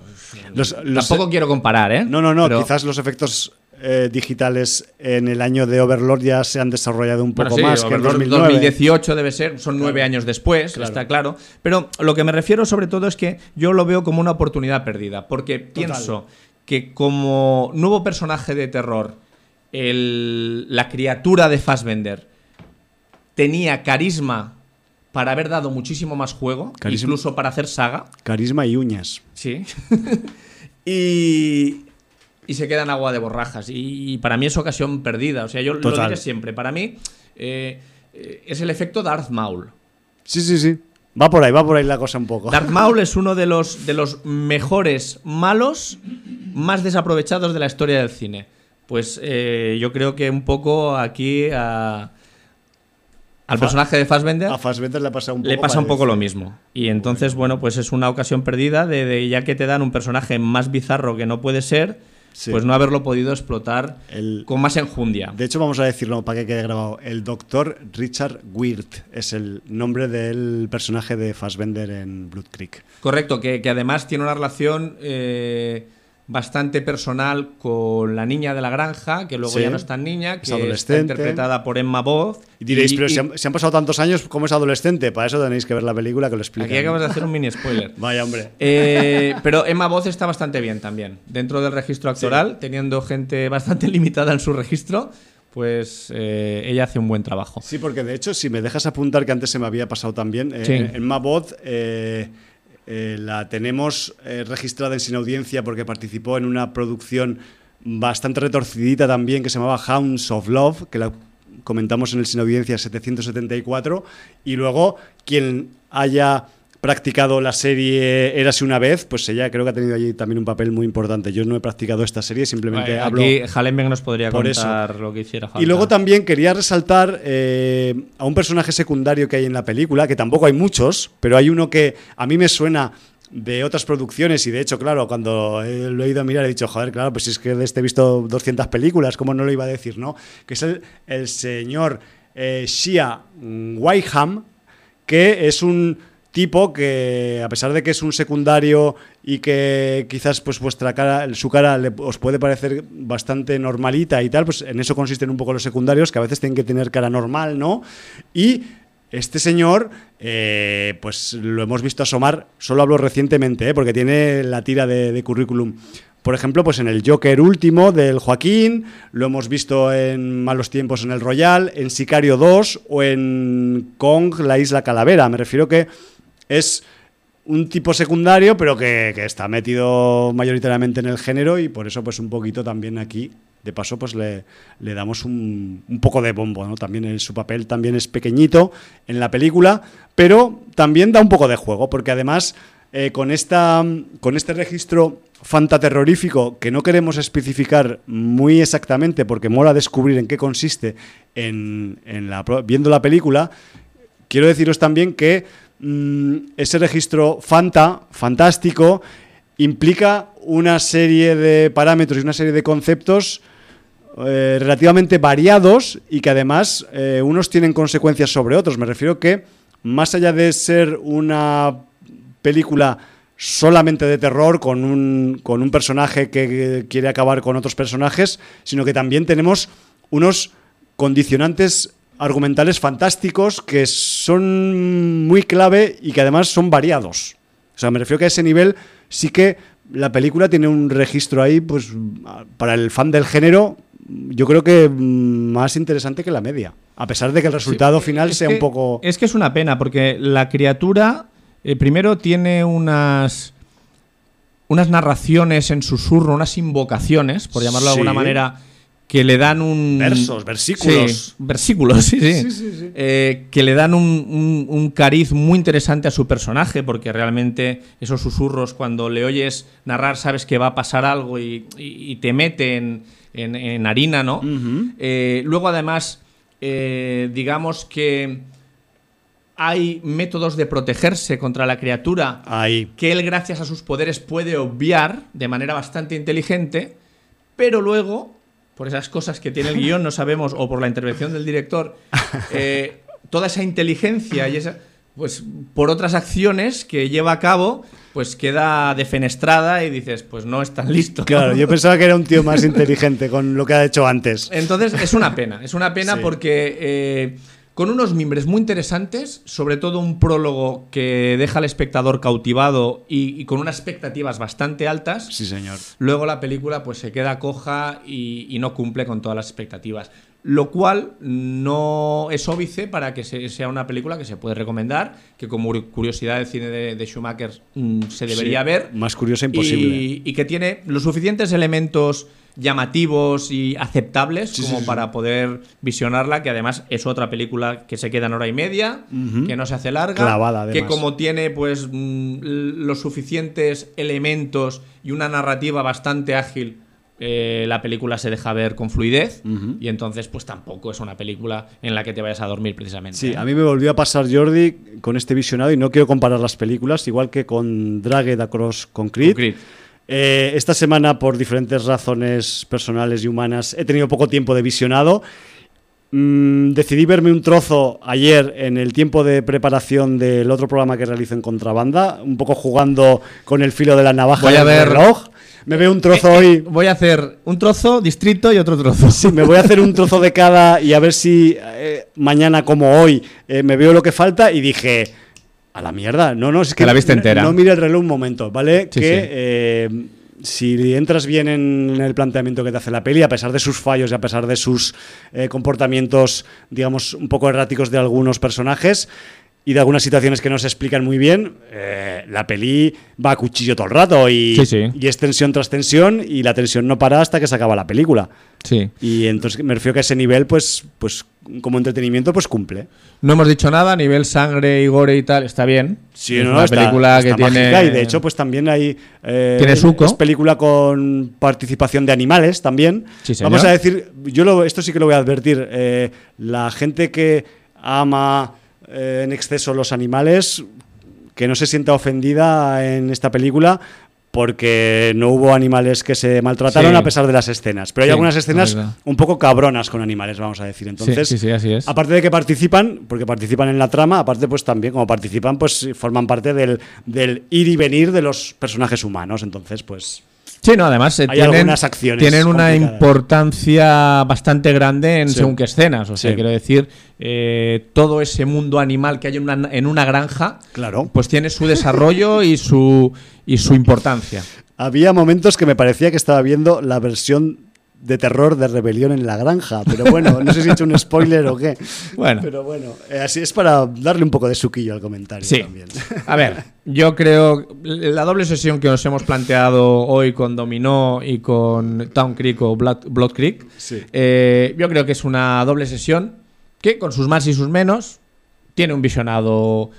Los- los- tampoco quiero comparar, ¿eh? No, no, no, Pero- quizás los efectos eh, digitales en el año de Overlord ya se han desarrollado un Bueno, poco sí, más que en Overlord 2009. 2018 debe ser, son nueve años después, Claro. está claro. Pero lo que me refiero sobre todo es que yo lo veo como una oportunidad perdida, porque pienso que como nuevo personaje de terror, el- la criatura de Fassbender tenía carisma para haber dado muchísimo más juego, Carisma. incluso para hacer saga. Carisma y uñas. Sí. *laughs* y, y se queda en agua de borrajas. Y, y para mí es ocasión perdida. O sea, yo lo diré siempre. Para mí eh, eh, es el efecto Darth Maul. Sí, sí, sí. Va por ahí, va por ahí la cosa un poco. Darth Maul es uno de los, de los mejores malos más desaprovechados de la historia del cine. Pues eh, yo creo que un poco aquí a- al personaje de Fassbender A Fassbender le pasa un poco le pasa un poco lo mismo. Y entonces, bueno, pues es una ocasión perdida de, de ya que te dan un personaje más bizarro que no puede ser, Sí. pues no haberlo podido explotar El- con más enjundia. De hecho, vamos a decirlo para que quede grabado. El doctor Richard Weird es el nombre del personaje de Fassbender en Blood Creek. Correcto, que, que además tiene una relación eh, bastante personal con la niña de la granja, que luego Sí. ya no es tan niña, que Es está adolescente. interpretada por Emma Both. Y diréis, Y- pero y- si, han, si han pasado tantos años, ¿cómo es adolescente? Para eso tenéis que ver la película que lo explica. Aquí acabas de hacer un mini spoiler. *laughs* Vaya, hombre. Eh, pero Emma Voz está bastante bien también. Dentro del registro actoral, teniendo gente bastante *laughs* limitada en su registro, pues eh, ella hace un buen trabajo. Sí, porque de hecho, si me dejas apuntar que antes se me había pasado también, eh, Sí. en Mabot eh, eh, la tenemos eh, registrada en Sin Audiencia porque participó en una producción bastante retorcidita también que se llamaba Hounds of Love, que la comentamos en el Sin Audiencia 774, y luego quien haya practicado la serie Érase una vez, pues ella creo que ha tenido allí también un papel muy importante. Yo no he practicado esta serie, simplemente hablo... Aquí Hallenbeck nos podría contar lo que hiciera falta. Y luego también quería resaltar eh, a un personaje secundario que hay en la película, que tampoco hay muchos, pero hay uno que a mí me suena de otras producciones y de hecho, claro, cuando lo he ido a mirar he dicho, joder, claro, pues es que de este he visto 200 películas, ¿cómo no lo iba a decir, no? Que es el, el señor eh, Shia Wyham, que es un tipo que a pesar de que es un secundario y que quizás pues vuestra cara su cara le- os puede parecer bastante normalita y tal pues en eso consisten un poco los secundarios que a veces tienen que tener cara normal no y Este señor, eh, pues lo hemos visto asomar, solo hablo recientemente, ¿eh? porque tiene la tira de, currículum. Por ejemplo, pues en el Joker último del Joaquín, lo hemos visto en Malos Tiempos en el Royal, en Sicario 2 o en Kong, la Isla Calavera. Me refiero que es un tipo secundario, pero que, que está metido mayoritariamente en el género y por eso pues un poquito también aquí, de paso, pues le, le damos un, un poco de bombo, ¿no? También su papel también es pequeñito en la película, pero también da un poco de juego, porque además eh, con, esta, con este registro fantaterrorífico que no queremos especificar muy exactamente porque mola descubrir en qué consiste en, en la, viendo la película, quiero deciros también que mm, ese registro fanta, fantástico, implica una serie de parámetros y una serie de conceptos eh, relativamente variados y que además eh, unos tienen consecuencias sobre otros. Me refiero que más allá de ser una película solamente de terror con un, con un personaje que quiere acabar con otros personajes, sino que también tenemos unos condicionantes argumentales fantásticos que son muy clave y que además son variados. O sea, me refiero que a ese nivel sí que la película tiene un registro ahí, pues para el fan del género, yo creo que mm, más interesante que la media. A pesar de que el resultado final Es sea que- un poco... Es que es una pena, porque la criatura eh, primero tiene unas. unas narraciones en susurro, unas invocaciones, por llamarlo de alguna manera, que le dan un. Versos, versículos. Sí, versículos, sí, sí. Sí, sí, sí. Eh, que le dan un, un- un cariz muy interesante a su personaje, porque realmente esos susurros, cuando le oyes narrar, sabes que va a pasar algo y, y- y te mete en, en- en harina, ¿no? Eh, luego, además, eh, digamos que hay métodos de protegerse contra la criatura Ahí. que él, gracias a sus poderes, puede obviar de manera bastante inteligente, pero luego, por esas cosas que tiene el guion, no sabemos, o por la intervención del director, *laughs* eh, toda esa inteligencia y esa. Pues por otras acciones que lleva a cabo, pues queda defenestrada y dices, pues no es tan listo. Claro, yo pensaba que era un tío más inteligente con lo que ha hecho antes. Entonces es una pena, es una pena Sí. porque eh, con unos mimbres muy interesantes, sobre todo un prólogo que deja al espectador cautivado y, y con unas expectativas bastante altas, Sí, señor. luego la película pues se queda coja y, y no cumple con todas las expectativas. Lo cual no es óbice para que se- sea una película que se puede recomendar, que como curiosidad del cine de, de Schumacher mm, se debería Sí, ver. Más curioso imposible. Y, y que tiene los suficientes elementos llamativos y aceptables Sí, como sí, sí. para poder visionarla, que además es otra película que se queda en hora y media, que no se hace larga, Clavada, que como tiene pues mm, los suficientes elementos y una narrativa bastante ágil, eh, la película se deja ver con fluidez y entonces pues tampoco es una película en la que te vayas a dormir precisamente. Sí, ¿eh? a mí me volvió a pasar Jordi con este visionado y no quiero comparar las películas, igual que con Dragged Across Concrete. Concrete. Eh, esta semana, por diferentes razones personales y humanas, he tenido poco tiempo de visionado. Mm, decidí verme un trozo ayer en el tiempo de preparación del otro programa que realizo en Contrabanda, un poco jugando con el filo de la navaja Voy a ver- reloj. Me veo un trozo Eh, eh, hoy. Voy a hacer un trozo, distrito y otro trozo. Sí, me voy a hacer un trozo de cada y a ver si eh, mañana como hoy eh, me veo lo que falta y dije a la mierda. No, no, es que la entera. No mire el reloj un momento, ¿vale? Sí, que sí. eh, si entras bien en el planteamiento que te hace la peli, a pesar de sus fallos y a pesar de sus eh, comportamientos, digamos, un poco erráticos de algunos personajes y de algunas situaciones que no se explican muy bien, eh, la peli va a cuchillo todo el rato y, Sí, sí. y es tensión tras tensión y la tensión no para hasta que se acaba la película. Sí. Y entonces me refiero que a ese nivel, pues, pues como entretenimiento, pues cumple. No hemos dicho nada, a nivel sangre y gore y tal, está bien. Sí, es no, una no, está- película que está tiene. y de hecho, pues también hay. eh, Tiene suco. Es película con participación de animales también. Sí, señor. Vamos a decir, yo lo- esto sí que lo voy a advertir. eh, la gente que ama eh, en exceso los animales, que no se sienta ofendida en esta película. Porque no hubo animales que se maltrataron Sí. a pesar de las escenas. Pero hay Sí, algunas escenas un poco cabronas con animales, vamos a decir. Entonces, sí, sí, así es. Aparte de que participan, porque participan en la trama, aparte pues también como participan, pues forman parte del, del ir y venir de los personajes humanos. Entonces, pues Sí, no, además eh, Hay tienen, algunas acciones tienen una complicadas. importancia bastante grande en Sí. según qué escenas. O sea, Sí. quiero decir, eh, todo ese mundo animal que hay en una, en una granja, Claro. pues tiene su desarrollo y su, y su importancia. Había momentos que me parecía que estaba viendo la versión de terror de Rebelión en la Granja, pero bueno, no sé si he hecho un spoiler o qué. Bueno. Pero bueno, eh, así es para darle un poco de suquillo al comentario Sí. también. A ver, yo creo la doble sesión que nos hemos planteado hoy con Dominó y con Town Creek o Blood, Blood Creek, Sí. eh, yo creo que es una doble sesión que con sus más y sus menos tiene un visionado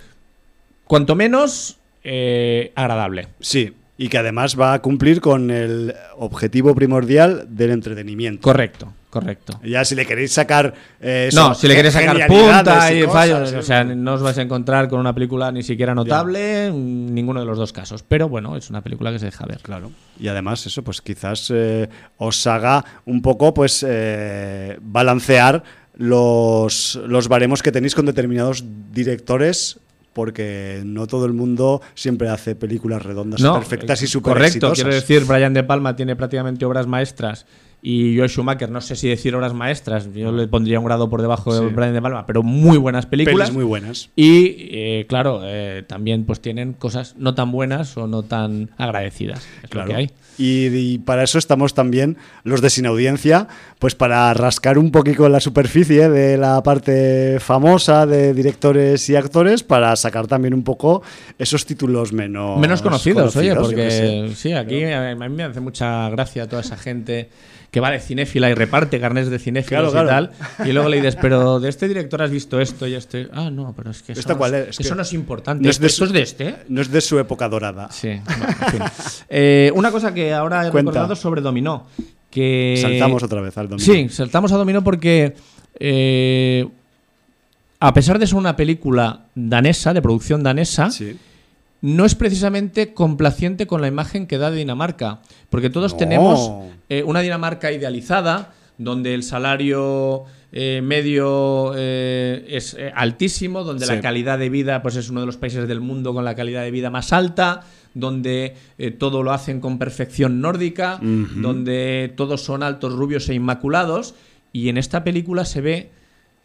cuanto menos eh, agradable. Sí, y que además va a cumplir con el objetivo primordial del entretenimiento. Correcto, correcto. Ya si le queréis sacar... eh, No, si le queréis sacar punta y cosas, fallos, o sea, no os vais a encontrar con una película ni siquiera notable, en ninguno de los dos casos. Pero bueno, es una película que se deja ver. Claro. Y además eso, pues quizás eh, os haga un poco, pues, eh, balancear los, los baremos que tenéis con determinados directores, porque no todo el mundo siempre hace películas redondas, perfectas y súper Correcto, exitosas. quiero decir, Brian De Palma tiene prácticamente obras maestras y Joe Schumacher, no sé si decir obras maestras, yo le pondría un grado por debajo de. Brian De Palma, pero muy buenas películas. Pelis muy buenas. Y eh, claro, eh, también pues tienen cosas no tan buenas o no tan agradecidas. Es lo que hay. Y, y para eso estamos también los de Sin Audiencia, pues para rascar un poquito la superficie de la parte famosa de directores y actores, para sacar también un poco esos títulos menos, Menos conocidos, oye, yo qué porque sí, aquí a mí me hace mucha gracia toda esa gente que va de cinéfila y reparte carnés de cinéfilos Claro, y tal. Y luego le dices, pero de este director has visto esto y este. Ah, no, pero es que eso, ¿Esta no, cuál es, es? Es eso que no es importante. no es ¿Esto, de esto su- es de este? No es de su época dorada. Sí. bueno, en fin. Eh, una cosa que ahora he Cuenta. recordado sobre Dominó. Que Saltamos otra vez al domingo. Sí, saltamos a Dominó porque. eh, a pesar de ser una película danesa, de producción danesa, Sí. No es precisamente complaciente con la imagen que da de Dinamarca. Porque todos No. tenemos eh, una Dinamarca idealizada, donde el salario eh, medio eh, es altísimo, donde Sí. la calidad de vida pues, es uno de los países del mundo con la calidad de vida más alta, donde todo lo hacen con perfección nórdica, donde todos son altos, rubios e inmaculados. Y en esta película se ve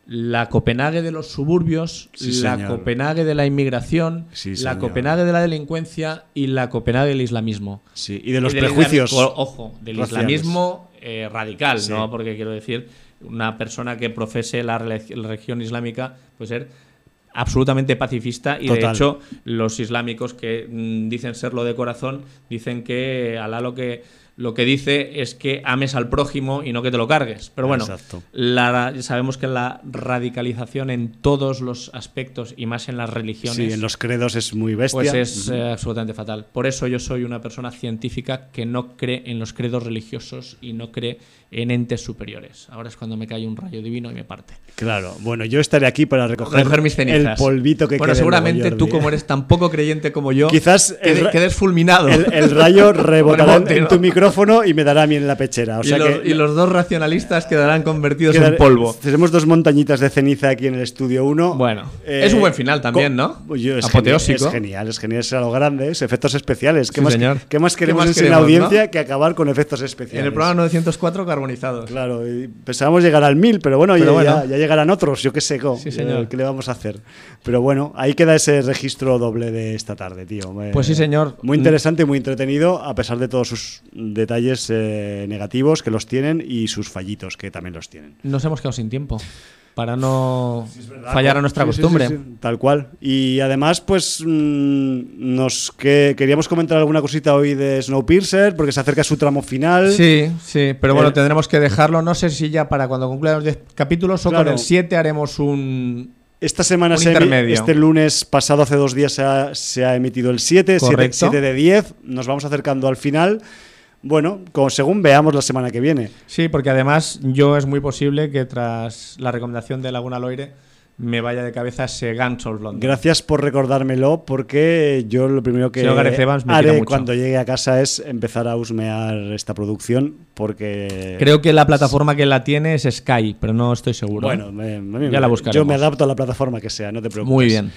la Copenhague de los suburbios, Sí, la señor. Copenhague de la inmigración, Sí, la. Copenhague de la delincuencia y la Copenhague del islamismo. Sí, y de los Y del prejuicios. Ojo, del raciales. islamismo eh, radical. ¿no? Porque quiero decir, una persona que profese la, relig- la religión islámica puede ser absolutamente pacifista y de hecho los islámicos que mm, dicen serlo de corazón dicen que Alá lo que lo que dice es que ames al prójimo y no que te lo cargues. Pero bueno, la- sabemos que la radicalización en todos los aspectos y más en las religiones Sí, en los credos es muy bestia. pues es eh, absolutamente fatal. Por eso yo soy una persona científica que no cree en los credos religiosos y no cree en entes superiores. Ahora es cuando me cae un rayo divino y me parte. Claro, bueno, yo estaré aquí para recoger, Recoger mis cenizas. el polvito que Bueno, seguramente tú, como eres tan poco creyente como yo, Quizás el quedes fulminado. El, el rayo *laughs* rebotará en, tu micrófono y me dará a mí en la pechera. O y, los, que y los dos racionalistas quedarán convertidos quedar- en polvo. Tenemos dos montañitas de ceniza aquí en el estudio 1. Bueno, es un buen final también, ¿no? es Apoteósico. Genial, es genial, es genial, a lo grande, es efectos especiales. ¿Qué, Sí, más, señor. ¿qué más ¿Qué queremos más en queremos, audiencia no? que acabar con efectos especiales? En el programa 904, carbonizados. Claro, y pensábamos llegar al 1000, pero bueno, Pero ya, bueno. ya- ya llegarán otros, yo qué sé, Sí, señor. eh, ¿qué le vamos a hacer? Pero bueno, ahí queda ese registro doble de esta tarde, tío. Eh, Pues sí, señor. Muy interesante y muy entretenido, a pesar de todos sus detalles eh, negativos que los tienen y sus fallitos que también los tienen. Nos hemos quedado sin tiempo para no fallar a nuestra Sí, costumbre. sí, tal cual. Y además, pues mm, nos que queríamos comentar alguna cosita hoy de Snowpiercer, porque se acerca su tramo final. Sí, sí, pero bueno, Eh, tendremos que dejarlo. No sé si ya para cuando cumplan los 10 capítulos o Claro. con el 7 haremos un. Esta semana, Un se este lunes pasado, hace dos días, se ha, se ha emitido el 7, 7, Correcto. 7 de 10. Nos vamos acercando al final. Bueno, como según veamos la semana que viene. Sí, porque además yo es muy posible que tras la recomendación de Laguna Loire me vaya de cabeza ese Guns of London. Gracias por recordármelo, porque yo lo primero que Evans me haré mucho. cuando llegue a casa es empezar a husmear esta producción, porque... Creo que la plataforma que la tiene es Sky, pero no estoy seguro. Bueno, me- me- Ya la yo buscaremos. me adapto a la plataforma que sea, no te preocupes. muy bien.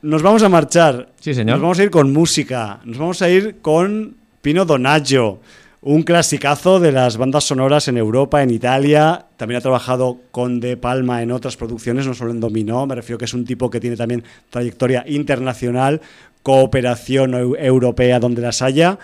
Nos vamos a marchar. Sí, señor. Nos vamos a ir con música. Nos vamos a ir con Pino Donaggio, un clasicazo de las bandas sonoras en Europa, en Italia. También ha trabajado con De Palma en otras producciones, no solo en Dominó. Me refiero que es un tipo que tiene también trayectoria internacional, cooperación europea donde las haya.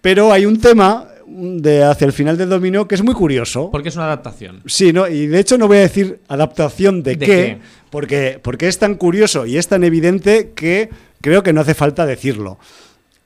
Pero hay un tema de hacia el final del dominó que es muy curioso. Porque es una adaptación. Sí, ¿no? y de hecho no voy a decir adaptación de, qué, Porque, porque es tan curioso y es tan evidente que creo que no hace falta decirlo.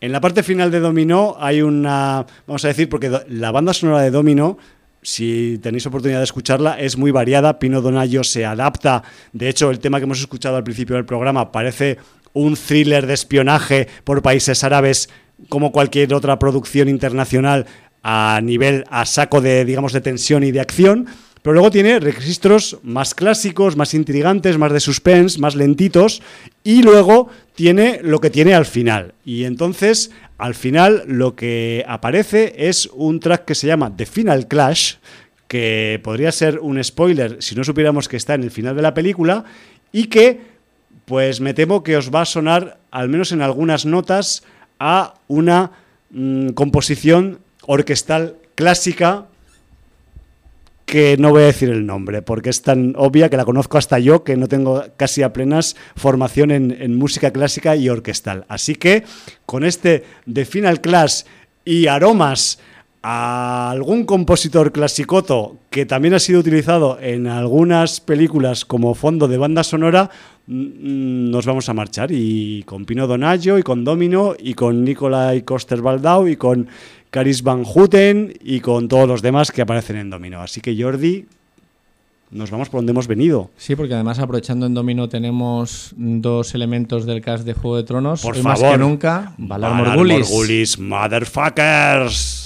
En la parte final de Dominó hay una, vamos a decir, porque la banda sonora de Dominó, si tenéis oportunidad de escucharla, es muy variada. Pino Donaggio se adapta. De hecho, el tema que hemos escuchado al principio del programa parece un thriller de espionaje por países árabes como cualquier otra producción internacional a nivel, a saco de, digamos, de tensión y de acción, pero luego tiene registros más clásicos, más intrigantes, más de suspense, más lentitos, y luego tiene lo que tiene al final. Y entonces, al final, lo que aparece es un track que se llama The Final Clash, que podría ser un spoiler si no supiéramos que está en el final de la película, y que, pues me temo que os va a sonar, al menos en algunas notas, a una mm, composición orquestal clásica que no voy a decir el nombre, porque es tan obvia que la conozco hasta yo, que no tengo casi apenas formación en, música clásica y orquestal. Así que con este de Final Class y aromas a algún compositor clasicoto que también ha sido utilizado en algunas películas como fondo de banda sonora, nos vamos a marchar. Y con Pino Donaggio, y con Domino, y con Nicolai Coster-Waldau, y con Caris Van Houten y con todos los demás que aparecen en Domino. Así que Jordi, nos vamos por donde hemos venido. Sí, porque además aprovechando en Domino tenemos dos elementos del cast de Juego de Tronos. Por Hoy favor. Más que nunca, Valar, Valar Morgulis. Morgulis, motherfuckers.